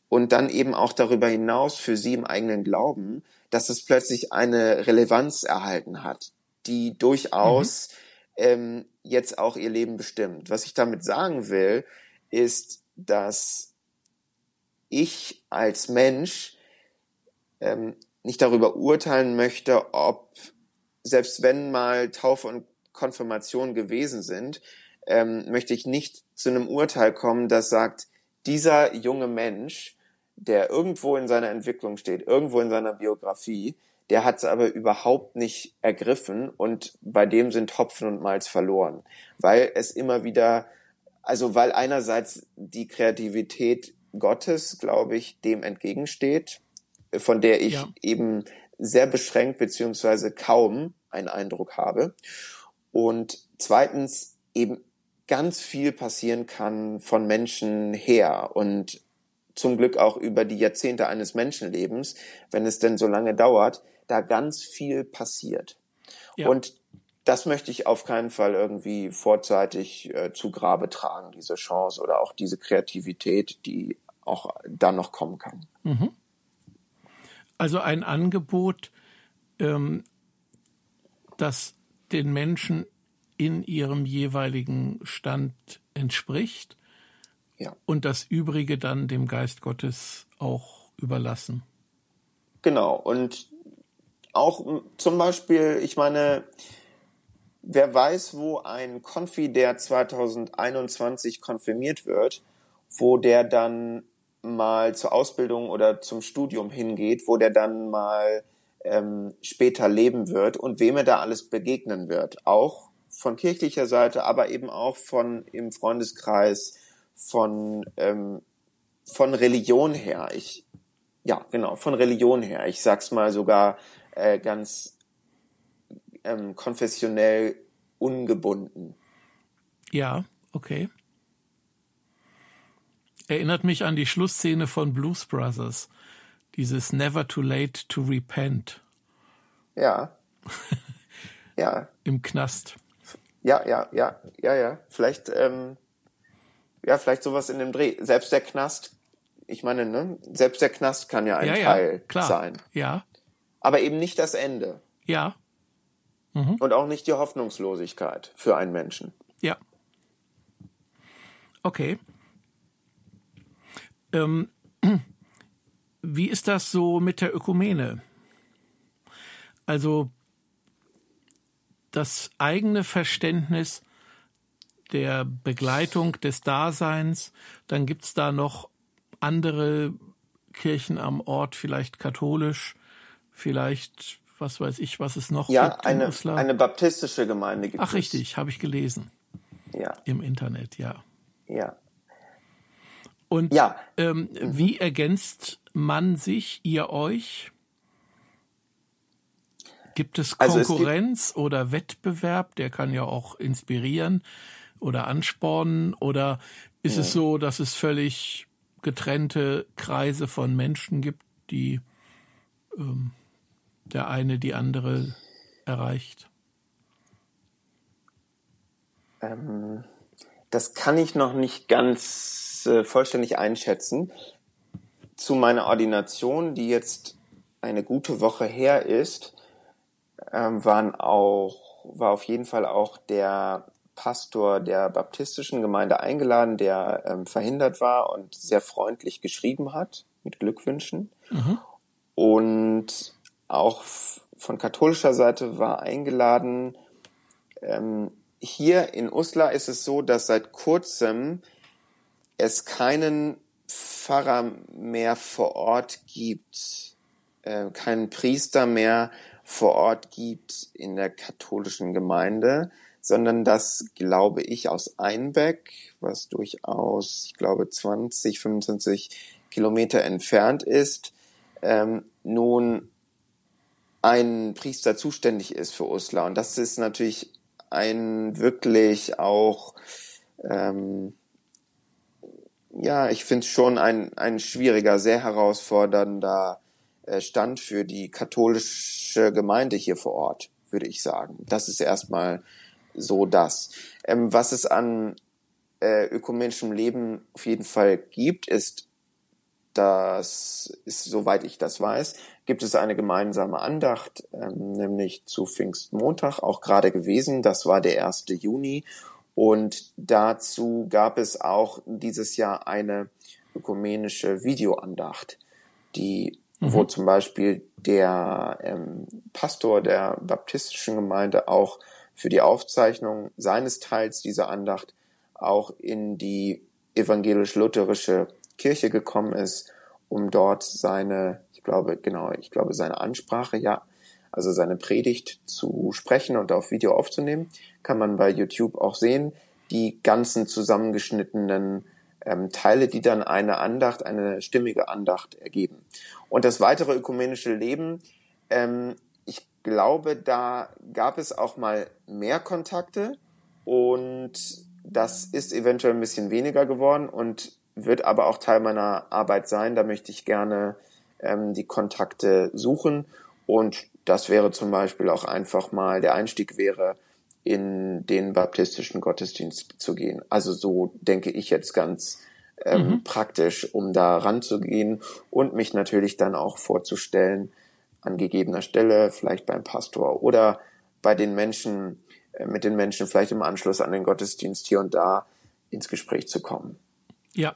Speaker 2: und dann eben auch darüber hinaus für sie im eigenen Glauben, dass es plötzlich eine Relevanz erhalten hat, die durchaus mhm. ähm, jetzt auch ihr Leben bestimmt. Was ich damit sagen will, ist, dass ich als Mensch ähm, nicht darüber urteilen möchte, ob selbst wenn mal Taufe und Konfirmation gewesen sind, ähm, möchte ich nicht zu einem Urteil kommen, das sagt, dieser junge Mensch, der irgendwo in seiner Entwicklung steht, irgendwo in seiner Biografie, der hat es aber überhaupt nicht ergriffen und bei dem sind Hopfen und Malz verloren, weil es immer wieder, also weil einerseits die Kreativität Gottes, glaube ich, dem entgegensteht, von der ich ja. eben sehr beschränkt beziehungsweise kaum einen Eindruck habe. Und zweitens eben ganz viel passieren kann von Menschen her und zum Glück auch über die Jahrzehnte eines Menschenlebens, wenn es denn so lange dauert, da ganz viel passiert. Ja. Und das möchte ich auf keinen Fall irgendwie vorzeitig äh, zu Grabe tragen, diese Chance oder auch diese Kreativität, die auch dann noch kommen kann. Mhm.
Speaker 1: Also ein Angebot, ähm, das den Menschen in ihrem jeweiligen Stand entspricht ja. und das Übrige dann dem Geist Gottes auch überlassen.
Speaker 2: Genau. Und auch zum Beispiel, ich meine, wer weiß, wo ein Konfi, der 2021 konfirmiert wird, wo der dann mal zur Ausbildung oder zum Studium hingeht, wo der dann mal ähm, später leben wird und wem er da alles begegnen wird. Auch von kirchlicher Seite, aber eben auch von im Freundeskreis, von, ähm, von Religion her. Ich, ja, genau, von Religion her. Ich sag's mal sogar äh, ganz ähm, konfessionell ungebunden.
Speaker 1: Ja, okay. Erinnert mich an die Schlussszene von Blues Brothers. Dieses Never too late to repent.
Speaker 2: Ja.
Speaker 1: ja. Im Knast.
Speaker 2: Ja, ja, ja, ja, ja. Vielleicht, ähm, ja, vielleicht sowas in dem Dreh. Selbst der Knast, ich meine, ne, selbst der Knast kann ja ein ja, Teil
Speaker 1: ja,
Speaker 2: sein.
Speaker 1: Ja.
Speaker 2: Aber eben nicht das Ende.
Speaker 1: Ja.
Speaker 2: Mhm. Und auch nicht die Hoffnungslosigkeit für einen Menschen.
Speaker 1: Ja. Okay. Ähm, wie ist das so mit der Ökumene? Also das eigene Verständnis der Begleitung des Daseins, dann gibt es da noch andere Kirchen am Ort, vielleicht katholisch, vielleicht was weiß ich, was es noch
Speaker 2: ja, gibt. Ja, eine, eine baptistische Gemeinde
Speaker 1: gibt Ach, es. Richtig, habe ich gelesen.
Speaker 2: Ja.
Speaker 1: Im Internet, ja.
Speaker 2: Ja.
Speaker 1: Und ja. Ähm, mhm. wie ergänzt man sich, ihr euch? Gibt es Konkurrenz also es gibt oder Wettbewerb? Der kann ja auch inspirieren oder anspornen. Oder ist ja. es so, dass es völlig getrennte Kreise von Menschen gibt, die ähm, der eine die andere erreicht?
Speaker 2: Ähm, das kann ich noch nicht ganz äh, vollständig einschätzen. Zu meiner Ordination, die jetzt eine gute Woche her ist, ähm, waren auch, war auf jeden Fall auch der Pastor der baptistischen Gemeinde eingeladen, der ähm, verhindert war und sehr freundlich geschrieben hat mit Glückwünschen. Mhm. Und auch von katholischer Seite war eingeladen. Ähm, hier in Uslar ist es so, dass seit kurzem es keinen Pfarrer mehr vor Ort gibt, äh, keinen Priester mehr vor Ort gibt in der katholischen Gemeinde, sondern das glaube ich aus Einbeck, was durchaus, ich glaube, 20, 25 Kilometer entfernt ist, ähm, nun ein Priester zuständig ist für Uslar. Und das ist natürlich ein wirklich auch, ähm, ja, ich finde es schon ein, ein schwieriger, sehr herausfordernder äh, Stand für die katholische Gemeinde hier vor Ort, würde ich sagen. Das ist erstmal so das. Ähm, was es an äh, ökumenischem Leben auf jeden Fall gibt, ist, das ist, soweit ich das weiß, gibt es eine gemeinsame Andacht, ähm, nämlich zu Pfingstmontag auch gerade gewesen. Das war der 1. Juni. Und dazu gab es auch dieses Jahr eine ökumenische Videoandacht, die, mhm. wo zum Beispiel der ähm, Pastor der baptistischen Gemeinde auch für die Aufzeichnung seines Teils dieser Andacht auch in die evangelisch-lutherische Kirche gekommen ist, um dort seine glaube, genau, ich glaube, seine Ansprache, ja, also seine Predigt zu sprechen und auf Video aufzunehmen, kann man bei YouTube auch sehen. Die ganzen zusammengeschnittenen ähm, Teile, die dann eine Andacht, eine stimmige Andacht ergeben. Und das weitere ökumenische Leben, ähm, ich glaube, da gab es auch mal mehr Kontakte und das ist eventuell ein bisschen weniger geworden und wird aber auch Teil meiner Arbeit sein. Da möchte ich gerne ähm, die Kontakte suchen. Und das wäre zum Beispiel auch einfach mal, der Einstieg wäre, in den baptistischen Gottesdienst zu gehen. Also so denke ich jetzt ganz ähm, mhm. praktisch, um da ranzugehen und mich natürlich dann auch vorzustellen an gegebener Stelle, vielleicht beim Pastor oder bei den Menschen, äh, mit den Menschen vielleicht im Anschluss an den Gottesdienst hier und da ins Gespräch zu kommen.
Speaker 1: Ja,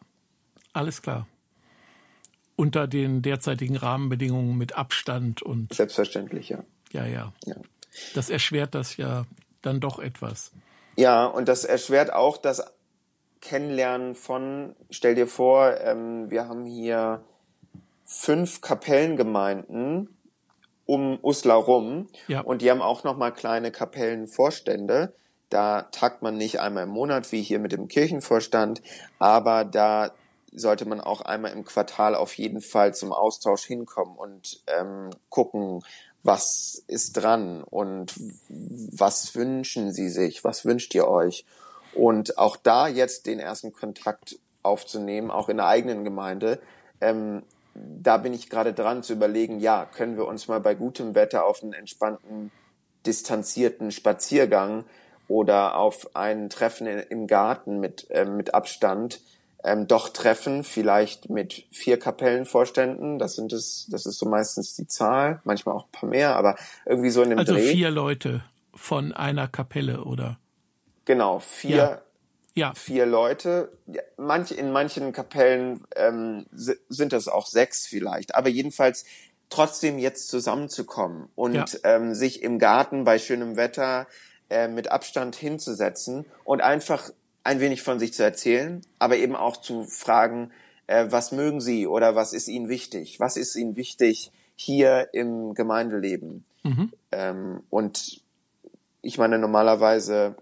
Speaker 1: alles klar. Unter den derzeitigen Rahmenbedingungen mit Abstand und.
Speaker 2: Selbstverständlich, ja.
Speaker 1: Ja, ja. ja. Das erschwert das ja dann doch etwas.
Speaker 2: Ja, und das erschwert auch das Kennenlernen von, stell dir vor, ähm, wir haben hier fünf Kapellengemeinden um Uslar rum ja. und die haben auch nochmal kleine Kapellenvorstände. Da tagt man nicht einmal im Monat wie hier mit dem Kirchenvorstand, aber da sollte man auch einmal im Quartal auf jeden Fall zum Austausch hinkommen und ähm, gucken, was ist dran und was wünschen Sie sich, was wünscht ihr euch? Und auch da jetzt den ersten Kontakt aufzunehmen, auch in der eigenen Gemeinde, ähm, da bin ich gerade dran zu überlegen, ja, können wir uns mal bei gutem Wetter auf einen entspannten, distanzierten Spaziergang oder auf ein Treffen im Garten mit, äh, mit Abstand ähm, doch treffen, vielleicht mit vier Kapellenvorständen. Das sind es, das ist so meistens die Zahl, manchmal auch ein paar mehr, aber irgendwie so in dem
Speaker 1: also
Speaker 2: Dreh.
Speaker 1: Also vier Leute von einer Kapelle, oder?
Speaker 2: Genau, vier, ja. Ja. vier Leute. Manch, in manchen Kapellen ähm, sind es auch sechs vielleicht, aber jedenfalls trotzdem jetzt zusammenzukommen und ja. ähm, sich im Garten bei schönem Wetter äh, mit Abstand hinzusetzen und einfach ein wenig von sich zu erzählen, aber eben auch zu fragen, äh, was mögen Sie oder was ist Ihnen wichtig? Was ist Ihnen wichtig hier im Gemeindeleben? Mhm. Ähm, und ich meine, normalerweise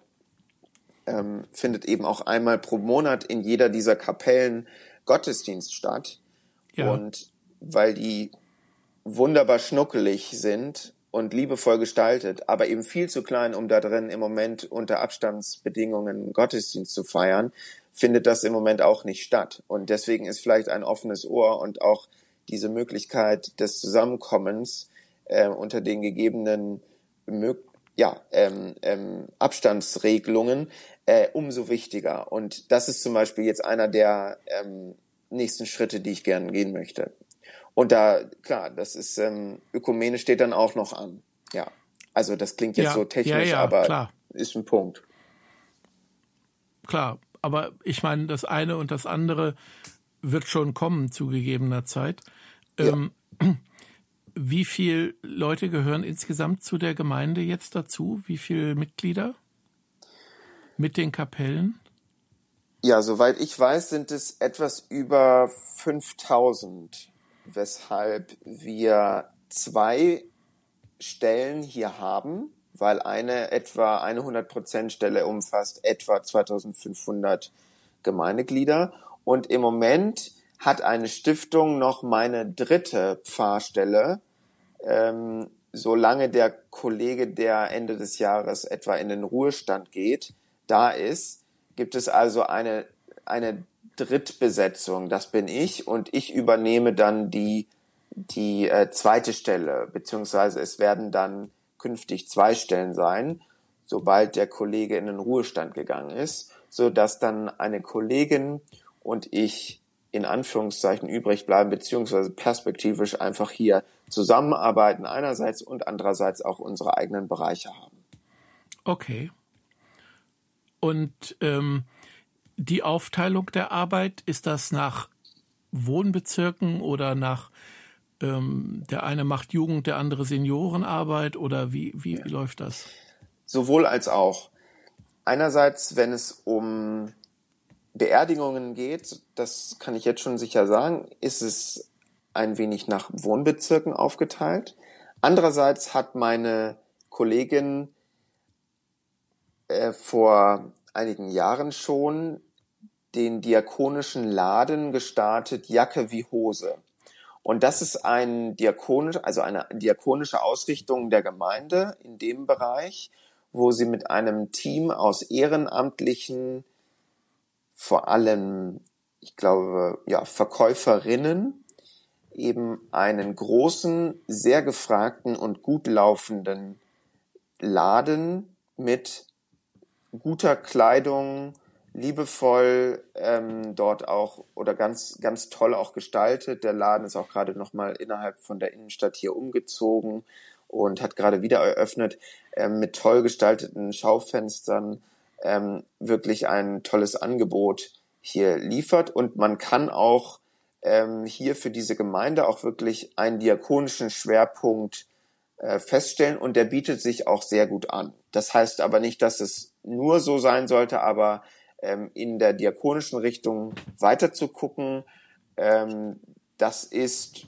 Speaker 2: ähm, findet eben auch einmal pro Monat in jeder dieser Kapellen Gottesdienst statt. Ja. Und weil die wunderbar schnuckelig sind und liebevoll gestaltet, aber eben viel zu klein, um da drin im Moment unter Abstandsbedingungen Gottesdienst zu feiern, findet das im Moment auch nicht statt. Und deswegen ist vielleicht ein offenes Ohr und auch diese Möglichkeit des Zusammenkommens äh, unter den gegebenen ja, ähm, ähm, Abstandsregelungen äh, umso wichtiger. Und das ist zum Beispiel jetzt einer der ähm, nächsten Schritte, die ich gerne gehen möchte. Und da, klar, das ist, ähm, Ökumene steht dann auch noch an. Ja. Also das klingt jetzt ja, so technisch, ja, ja, aber klar. ist ein Punkt.
Speaker 1: Klar, aber ich meine, das eine und das andere wird schon kommen zu gegebener Zeit. Ähm, wie viele Leute gehören insgesamt zu der Gemeinde jetzt dazu? Wie viele Mitglieder mit den Kapellen?
Speaker 2: Ja, soweit ich weiß, sind es etwas über 5000 weshalb wir zwei Stellen hier haben, weil eine etwa eine 100% Stelle umfasst etwa 2500 Gemeindeglieder und im Moment hat eine Stiftung noch meine dritte Pfarrstelle, ähm, solange der Kollege, der Ende des Jahres etwa in den Ruhestand geht, da ist, gibt es also eine, eine Drittbesetzung, das bin ich und ich übernehme dann die, die äh, zweite Stelle, beziehungsweise es werden dann künftig zwei Stellen sein, sobald der Kollege in den Ruhestand gegangen ist, so dass dann eine Kollegin und ich in Anführungszeichen übrig bleiben, beziehungsweise perspektivisch einfach hier zusammenarbeiten einerseits und andererseits auch unsere eigenen Bereiche haben.
Speaker 1: Okay. Und ähm, die Aufteilung der Arbeit? Ist das nach Wohnbezirken oder nach ähm, der eine macht Jugend, der andere Seniorenarbeit oder wie, wie, ja. wie läuft das?
Speaker 2: Sowohl als auch. Einerseits, wenn es um Beerdigungen geht, das kann ich jetzt schon sicher sagen, ist es ein wenig nach Wohnbezirken aufgeteilt. Andererseits hat meine Kollegin äh, vor einigen Jahren schon den diakonischen Laden gestartet, Jacke wie Hose. Und das ist ein diakonisch, also eine diakonische Ausrichtung der Gemeinde in dem Bereich, wo sie mit einem Team aus Ehrenamtlichen, vor allem ich glaube, ja, Verkäuferinnen eben einen großen, sehr gefragten und gut laufenden Laden mit guter Kleidung, liebevoll ähm, dort auch oder ganz ganz toll auch gestaltet. Der Laden ist auch gerade noch mal innerhalb von der Innenstadt hier umgezogen und hat gerade wieder eröffnet ähm, mit toll gestalteten Schaufenstern. Ähm, wirklich ein tolles Angebot hier liefert und man kann auch ähm, hier für diese Gemeinde auch wirklich einen diakonischen Schwerpunkt äh, feststellen und der bietet sich auch sehr gut an. Das heißt aber nicht, dass es nur so sein sollte, aber ähm, in der diakonischen Richtung weiter zu gucken, ähm, das ist,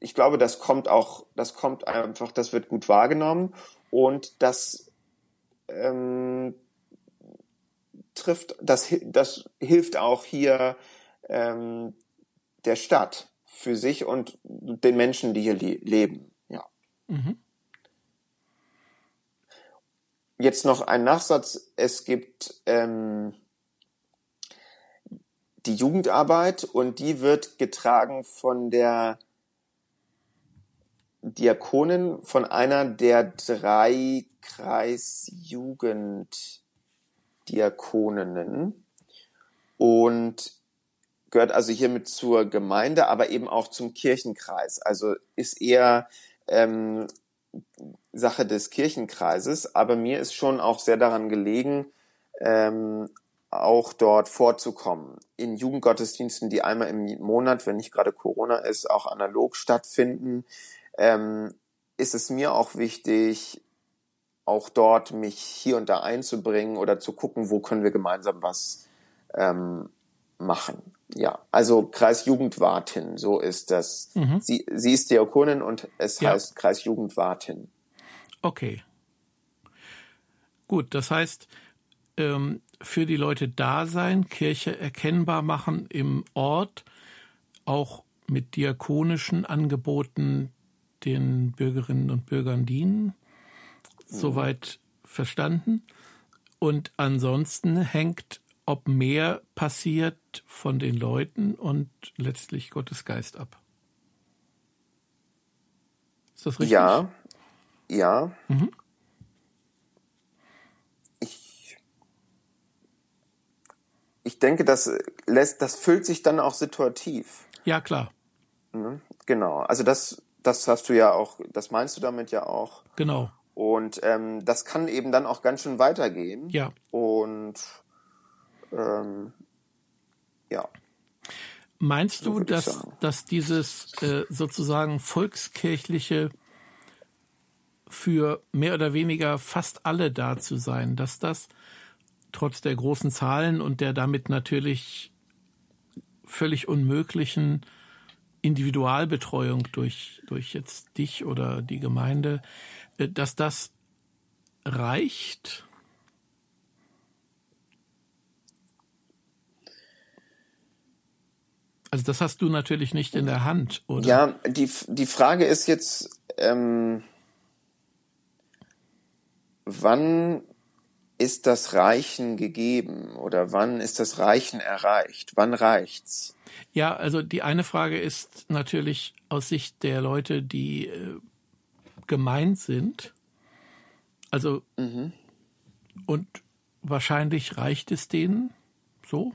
Speaker 2: ich glaube, das kommt auch, das kommt einfach, das wird gut wahrgenommen und das ähm, trifft, das, das hilft auch hier ähm, der Stadt für sich und den Menschen, die hier leben. Ja. Mhm. Jetzt noch ein Nachsatz. Es gibt ähm, die Jugendarbeit und die wird getragen von der Diakonin von einer der drei Kreisjugenddiakoninnen. Und gehört also hiermit zur Gemeinde, aber eben auch zum Kirchenkreis. Also ist eher ähm, Sache des Kirchenkreises, aber mir ist schon auch sehr daran gelegen, ähm, auch dort vorzukommen. In Jugendgottesdiensten, die einmal im Monat, wenn nicht gerade Corona ist, auch analog stattfinden, ähm, ist es mir auch wichtig, auch dort mich hier und da einzubringen oder zu gucken, wo können wir gemeinsam was ähm, machen. Ja, also Kreisjugendwartin, so ist das. Mhm. Sie, sie ist Diakonin und es ja. heißt Kreisjugendwartin.
Speaker 1: Okay. Gut, das heißt, ähm, für die Leute da sein, Kirche erkennbar machen im Ort, auch mit diakonischen Angeboten den Bürgerinnen und Bürgern dienen. Mhm. Soweit verstanden. Und ansonsten hängt ob mehr passiert von den Leuten und letztlich Gottes Geist ab.
Speaker 2: Ist das richtig? Ja, ja. Mhm. Ich, ich denke, das lässt, das füllt sich dann auch situativ.
Speaker 1: Ja, klar.
Speaker 2: Mhm, genau. Also das, das hast du ja auch, das meinst du damit ja auch.
Speaker 1: Genau.
Speaker 2: Und ähm, das kann eben dann auch ganz schön weitergehen.
Speaker 1: Ja.
Speaker 2: Und ähm, ja.
Speaker 1: Meinst du, dass, dass dieses äh, sozusagen volkskirchliche für mehr oder weniger fast alle da zu sein, dass das trotz der großen Zahlen und der damit natürlich völlig unmöglichen Individualbetreuung durch, durch jetzt dich oder die Gemeinde, äh, dass das reicht? Also das hast du natürlich nicht in der Hand, oder?
Speaker 2: Ja, die, die Frage ist jetzt, ähm, wann ist das Reichen gegeben oder wann ist das Reichen erreicht? Wann reicht's?
Speaker 1: Ja, also die eine Frage ist natürlich aus Sicht der Leute, die äh, gemeint sind. Also mhm. und wahrscheinlich reicht es denen so.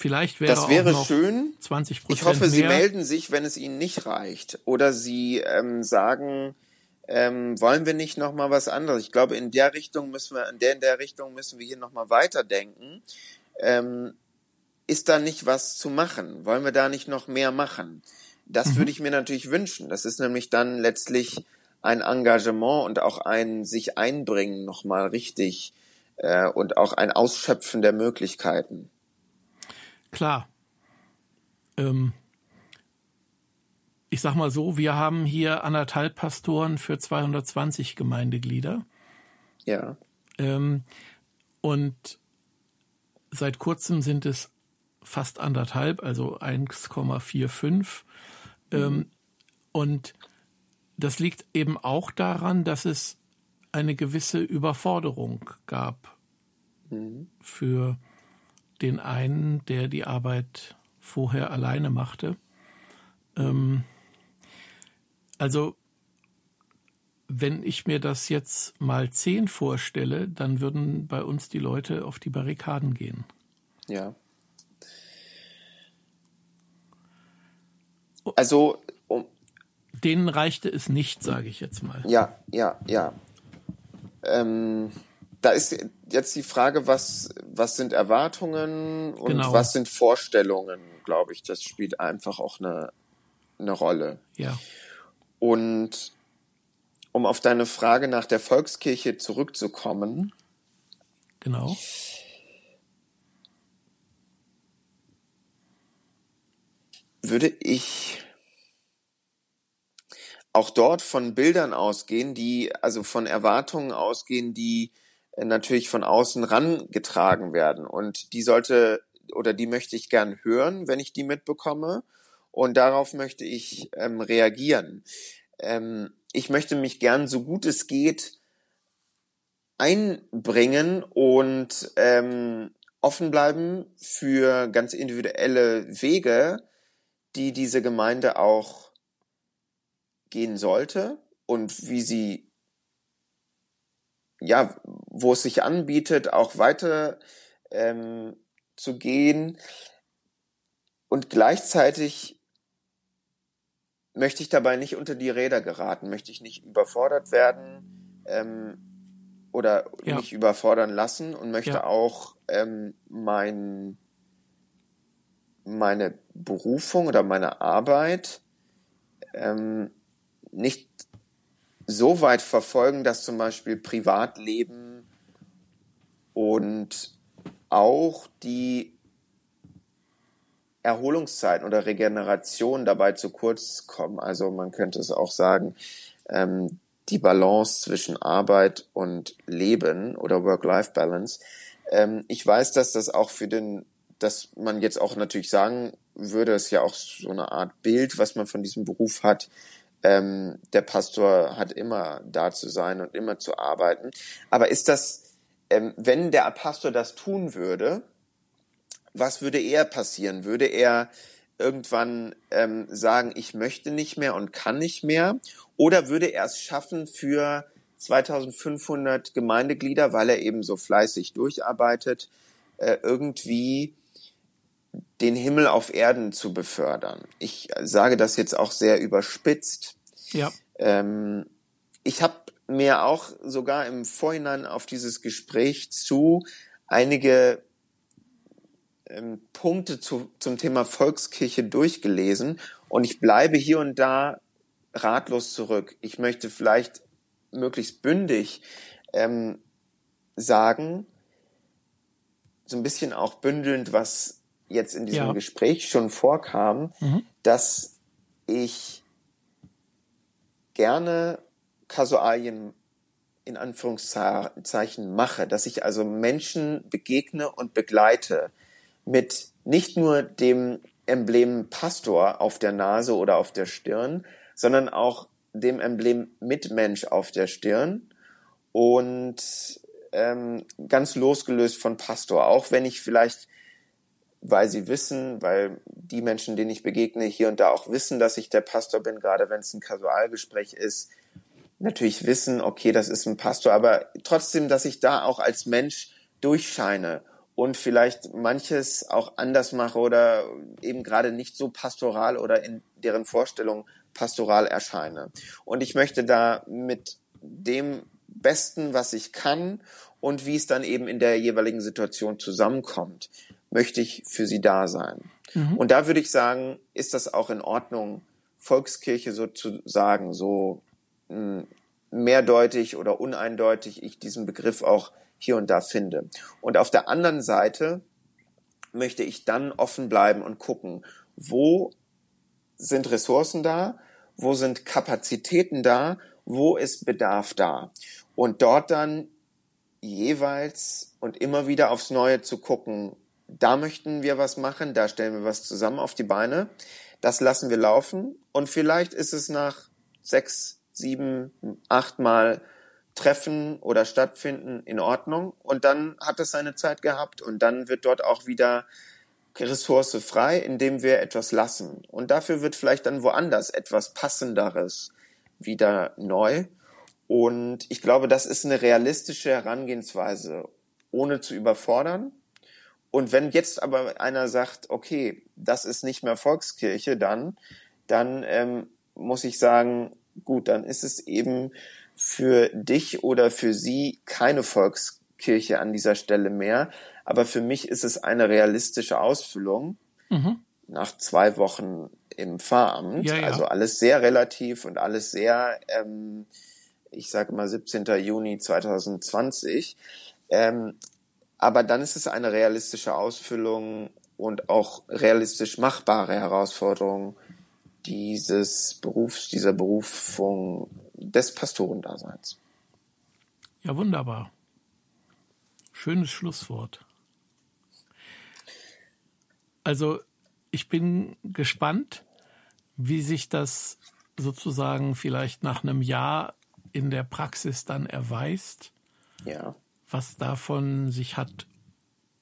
Speaker 1: Vielleicht wäre
Speaker 2: das wäre schön. 20 Ich hoffe, mehr. Sie melden sich, wenn es Ihnen nicht reicht. Oder Sie ähm, sagen, ähm, wollen wir nicht noch mal was anderes? Ich glaube, in der Richtung müssen wir, in der, in der Richtung müssen wir hier noch mal weiterdenken. Ähm, ist da nicht was zu machen? Wollen wir da nicht noch mehr machen? Das mhm. würde ich mir natürlich wünschen. Das ist nämlich dann letztlich ein Engagement und auch ein sich einbringen noch mal richtig äh, und auch ein Ausschöpfen der Möglichkeiten.
Speaker 1: Klar. Ähm, ich sag mal so, wir haben hier anderthalb Pastoren für 220 Gemeindeglieder.
Speaker 2: Ja.
Speaker 1: Ähm, und seit kurzem sind es fast anderthalb, also 1,45. Ähm, mhm. und das liegt eben auch daran, dass es eine gewisse Überforderung gab mhm. für den einen, der die Arbeit vorher alleine machte. Ähm, also wenn ich mir das jetzt mal zehn vorstelle, dann würden bei uns die Leute auf die Barrikaden gehen.
Speaker 2: Ja. Also um,
Speaker 1: denen reichte es nicht, sage ich jetzt mal.
Speaker 2: Ja, ja, ja. Ähm, da ist jetzt die Frage, was, was sind Erwartungen und genau. was sind Vorstellungen, glaube ich. Das spielt einfach auch eine, eine Rolle.
Speaker 1: Ja.
Speaker 2: Und um auf deine Frage nach der Volkskirche zurückzukommen.
Speaker 1: Genau.
Speaker 2: Würde ich auch dort von Bildern ausgehen, die, also von Erwartungen ausgehen, die natürlich von außen rangetragen werden. Und die sollte oder die möchte ich gern hören, wenn ich die mitbekomme. Und darauf möchte ich ähm, reagieren. Ähm, ich möchte mich gern so gut es geht einbringen und ähm, offen bleiben für ganz individuelle Wege, die diese Gemeinde auch gehen sollte und wie sie ja, wo es sich anbietet, auch weiter ähm, zu gehen. Und gleichzeitig möchte ich dabei nicht unter die Räder geraten, möchte ich nicht überfordert werden ähm, oder ja. nicht überfordern lassen und möchte ja. auch ähm, mein, meine Berufung oder meine Arbeit ähm, nicht so weit verfolgen, dass zum Beispiel Privatleben und auch die Erholungszeiten oder Regeneration dabei zu kurz kommen. Also man könnte es auch sagen, ähm, die Balance zwischen Arbeit und Leben oder Work-Life-Balance. Ähm, ich weiß, dass das auch für den, dass man jetzt auch natürlich sagen würde, es ist ja auch so eine Art Bild, was man von diesem Beruf hat, ähm, der Pastor hat immer da zu sein und immer zu arbeiten. Aber ist das, ähm, wenn der Pastor das tun würde, was würde eher passieren? Würde er irgendwann ähm, sagen, ich möchte nicht mehr und kann nicht mehr? Oder würde er es schaffen für 2500 Gemeindeglieder, weil er eben so fleißig durcharbeitet, äh, irgendwie den Himmel auf Erden zu befördern. Ich sage das jetzt auch sehr überspitzt.
Speaker 1: Ja.
Speaker 2: Ähm, ich habe mir auch sogar im Vorhinein auf dieses Gespräch zu einige ähm, Punkte zu, zum Thema Volkskirche durchgelesen und ich bleibe hier und da ratlos zurück. Ich möchte vielleicht möglichst bündig ähm, sagen, so ein bisschen auch bündelnd, was jetzt in diesem ja. Gespräch schon vorkam, mhm. dass ich gerne Kasualien in Anführungszeichen mache, dass ich also Menschen begegne und begleite mit nicht nur dem Emblem Pastor auf der Nase oder auf der Stirn, sondern auch dem Emblem Mitmensch auf der Stirn und ähm, ganz losgelöst von Pastor, auch wenn ich vielleicht weil sie wissen, weil die Menschen, denen ich begegne, hier und da auch wissen, dass ich der Pastor bin, gerade wenn es ein Kasualgespräch ist, natürlich wissen, okay, das ist ein Pastor, aber trotzdem, dass ich da auch als Mensch durchscheine und vielleicht manches auch anders mache oder eben gerade nicht so pastoral oder in deren Vorstellung pastoral erscheine. Und ich möchte da mit dem Besten, was ich kann und wie es dann eben in der jeweiligen Situation zusammenkommt, möchte ich für sie da sein. Mhm. Und da würde ich sagen, ist das auch in Ordnung, Volkskirche so zu sagen, so mh, hm, mehrdeutig oder uneindeutig ich diesen Begriff auch hier und da finde. Und auf der anderen Seite möchte ich dann offen bleiben und gucken, wo sind Ressourcen da, wo sind Kapazitäten da, wo ist Bedarf da. Und dort dann jeweils und immer wieder aufs Neue zu gucken, da möchten wir was machen, da stellen wir was zusammen auf die Beine, das lassen wir laufen und vielleicht ist es nach sechs, sieben, acht Mal treffen oder stattfinden, in Ordnung. Und dann hat es seine Zeit gehabt und dann wird dort auch wieder Ressource frei, indem wir etwas lassen. Und dafür wird vielleicht dann woanders etwas Passenderes wieder neu. Und ich glaube, das ist eine realistische Herangehensweise, ohne zu überfordern. Und wenn jetzt aber einer sagt, okay, das ist nicht mehr Volkskirche, dann, dann ähm, muss ich sagen, gut, dann ist es eben für dich oder für sie keine Volkskirche an dieser Stelle mehr. Aber für mich ist es eine realistische Ausfüllung mhm. nach zwei Wochen im Pfarramt. Ja, ja. Also alles sehr relativ und alles sehr, ähm, ich sage mal 17. Juni 2020. Ähm, aber dann ist es eine realistische Ausfüllung und auch realistisch machbare Herausforderung dieses Berufs, dieser Berufung des Pastorendaseins.
Speaker 1: Ja, wunderbar. Schönes Schlusswort. Also ich bin gespannt, wie sich das sozusagen vielleicht nach einem Jahr in der Praxis dann erweist. Ja. Was davon sich hat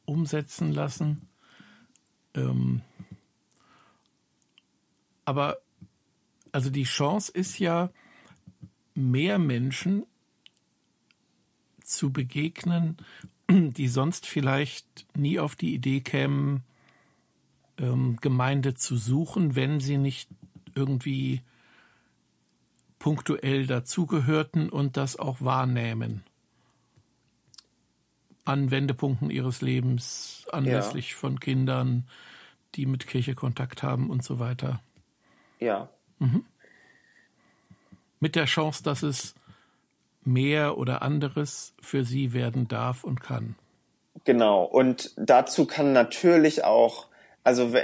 Speaker 1: umsetzen lassen. Ähm, aber also die Chance ist ja, mehr Menschen zu begegnen, die sonst vielleicht nie auf die Idee kämen, ähm, Gemeinde zu suchen, wenn sie nicht irgendwie punktuell dazugehörten und das auch wahrnehmen. An Wendepunkten ihres Lebens, anlässlich ja. von Kindern, die mit Kirche Kontakt haben und so weiter.
Speaker 2: Ja. Mhm.
Speaker 1: Mit der Chance, dass es mehr oder anderes für sie werden darf und kann.
Speaker 2: Genau. Und dazu kann natürlich auch, also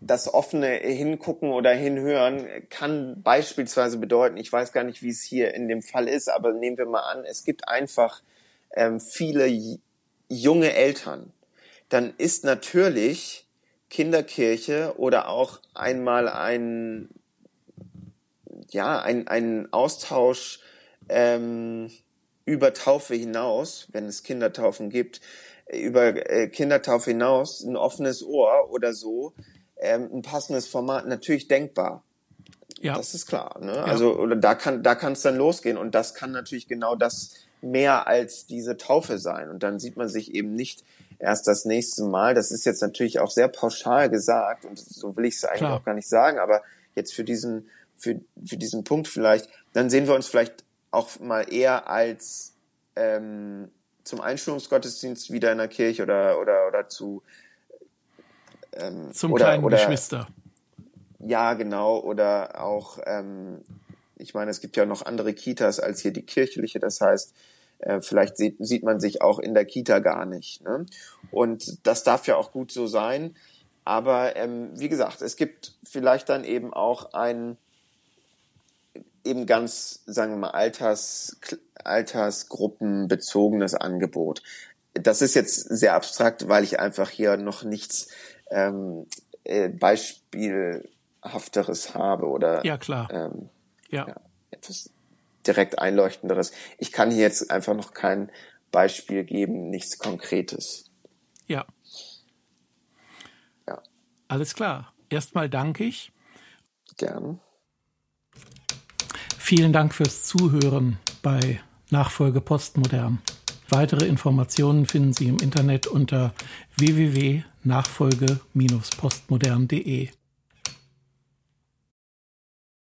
Speaker 2: das offene Hingucken oder Hinhören kann beispielsweise bedeuten, ich weiß gar nicht, wie es hier in dem Fall ist, aber nehmen wir mal an, es gibt einfach ähm, viele junge Eltern. Dann ist natürlich Kinderkirche oder auch einmal ein, ja, ein, ein Austausch ähm, über Taufe hinaus, wenn es Kindertaufen gibt, über äh, Kindertaufe hinaus ein offenes Ohr oder so, ähm, ein passendes Format natürlich denkbar. Ja. Das ist klar. Ne? Ja. Also oder da kann da kann es dann losgehen und das kann natürlich genau das mehr als diese Taufe sein und dann sieht man sich eben nicht erst das nächste Mal. Das ist jetzt natürlich auch sehr pauschal gesagt und so will ich es eigentlich Klar. auch gar nicht sagen, aber jetzt für diesen, für, für diesen Punkt vielleicht, dann sehen wir uns vielleicht auch mal eher als ähm, zum Einschulungsgottesdienst wieder in der Kirche oder, oder, oder zu
Speaker 1: ähm, zum oder, kleinen oder, Geschwister.
Speaker 2: Ja, genau. Oder auch, ähm, ich meine, es gibt ja noch andere Kitas als hier die kirchliche. Das heißt, äh, vielleicht sieht, sieht man sich auch in der Kita gar nicht. Ne? Und das darf ja auch gut so sein. Aber ähm, wie gesagt, es gibt vielleicht dann eben auch ein eben ganz, sagen wir mal, Alters, altersgruppenbezogenes Angebot. Das ist jetzt sehr abstrakt, weil ich einfach hier noch nichts ähm, äh, Beispielhafteres habe oder
Speaker 1: ja klar
Speaker 2: ähm, ja. ja etwas direkt einleuchtenderes. Ich kann hier jetzt einfach noch kein Beispiel geben, nichts Konkretes.
Speaker 1: Ja. Ja. Alles klar. Erstmal danke ich.
Speaker 2: Gern.
Speaker 1: Vielen Dank fürs Zuhören bei Nachfolge Postmodern. Weitere Informationen finden Sie im Internet unter www.nachfolge-postmodern.de.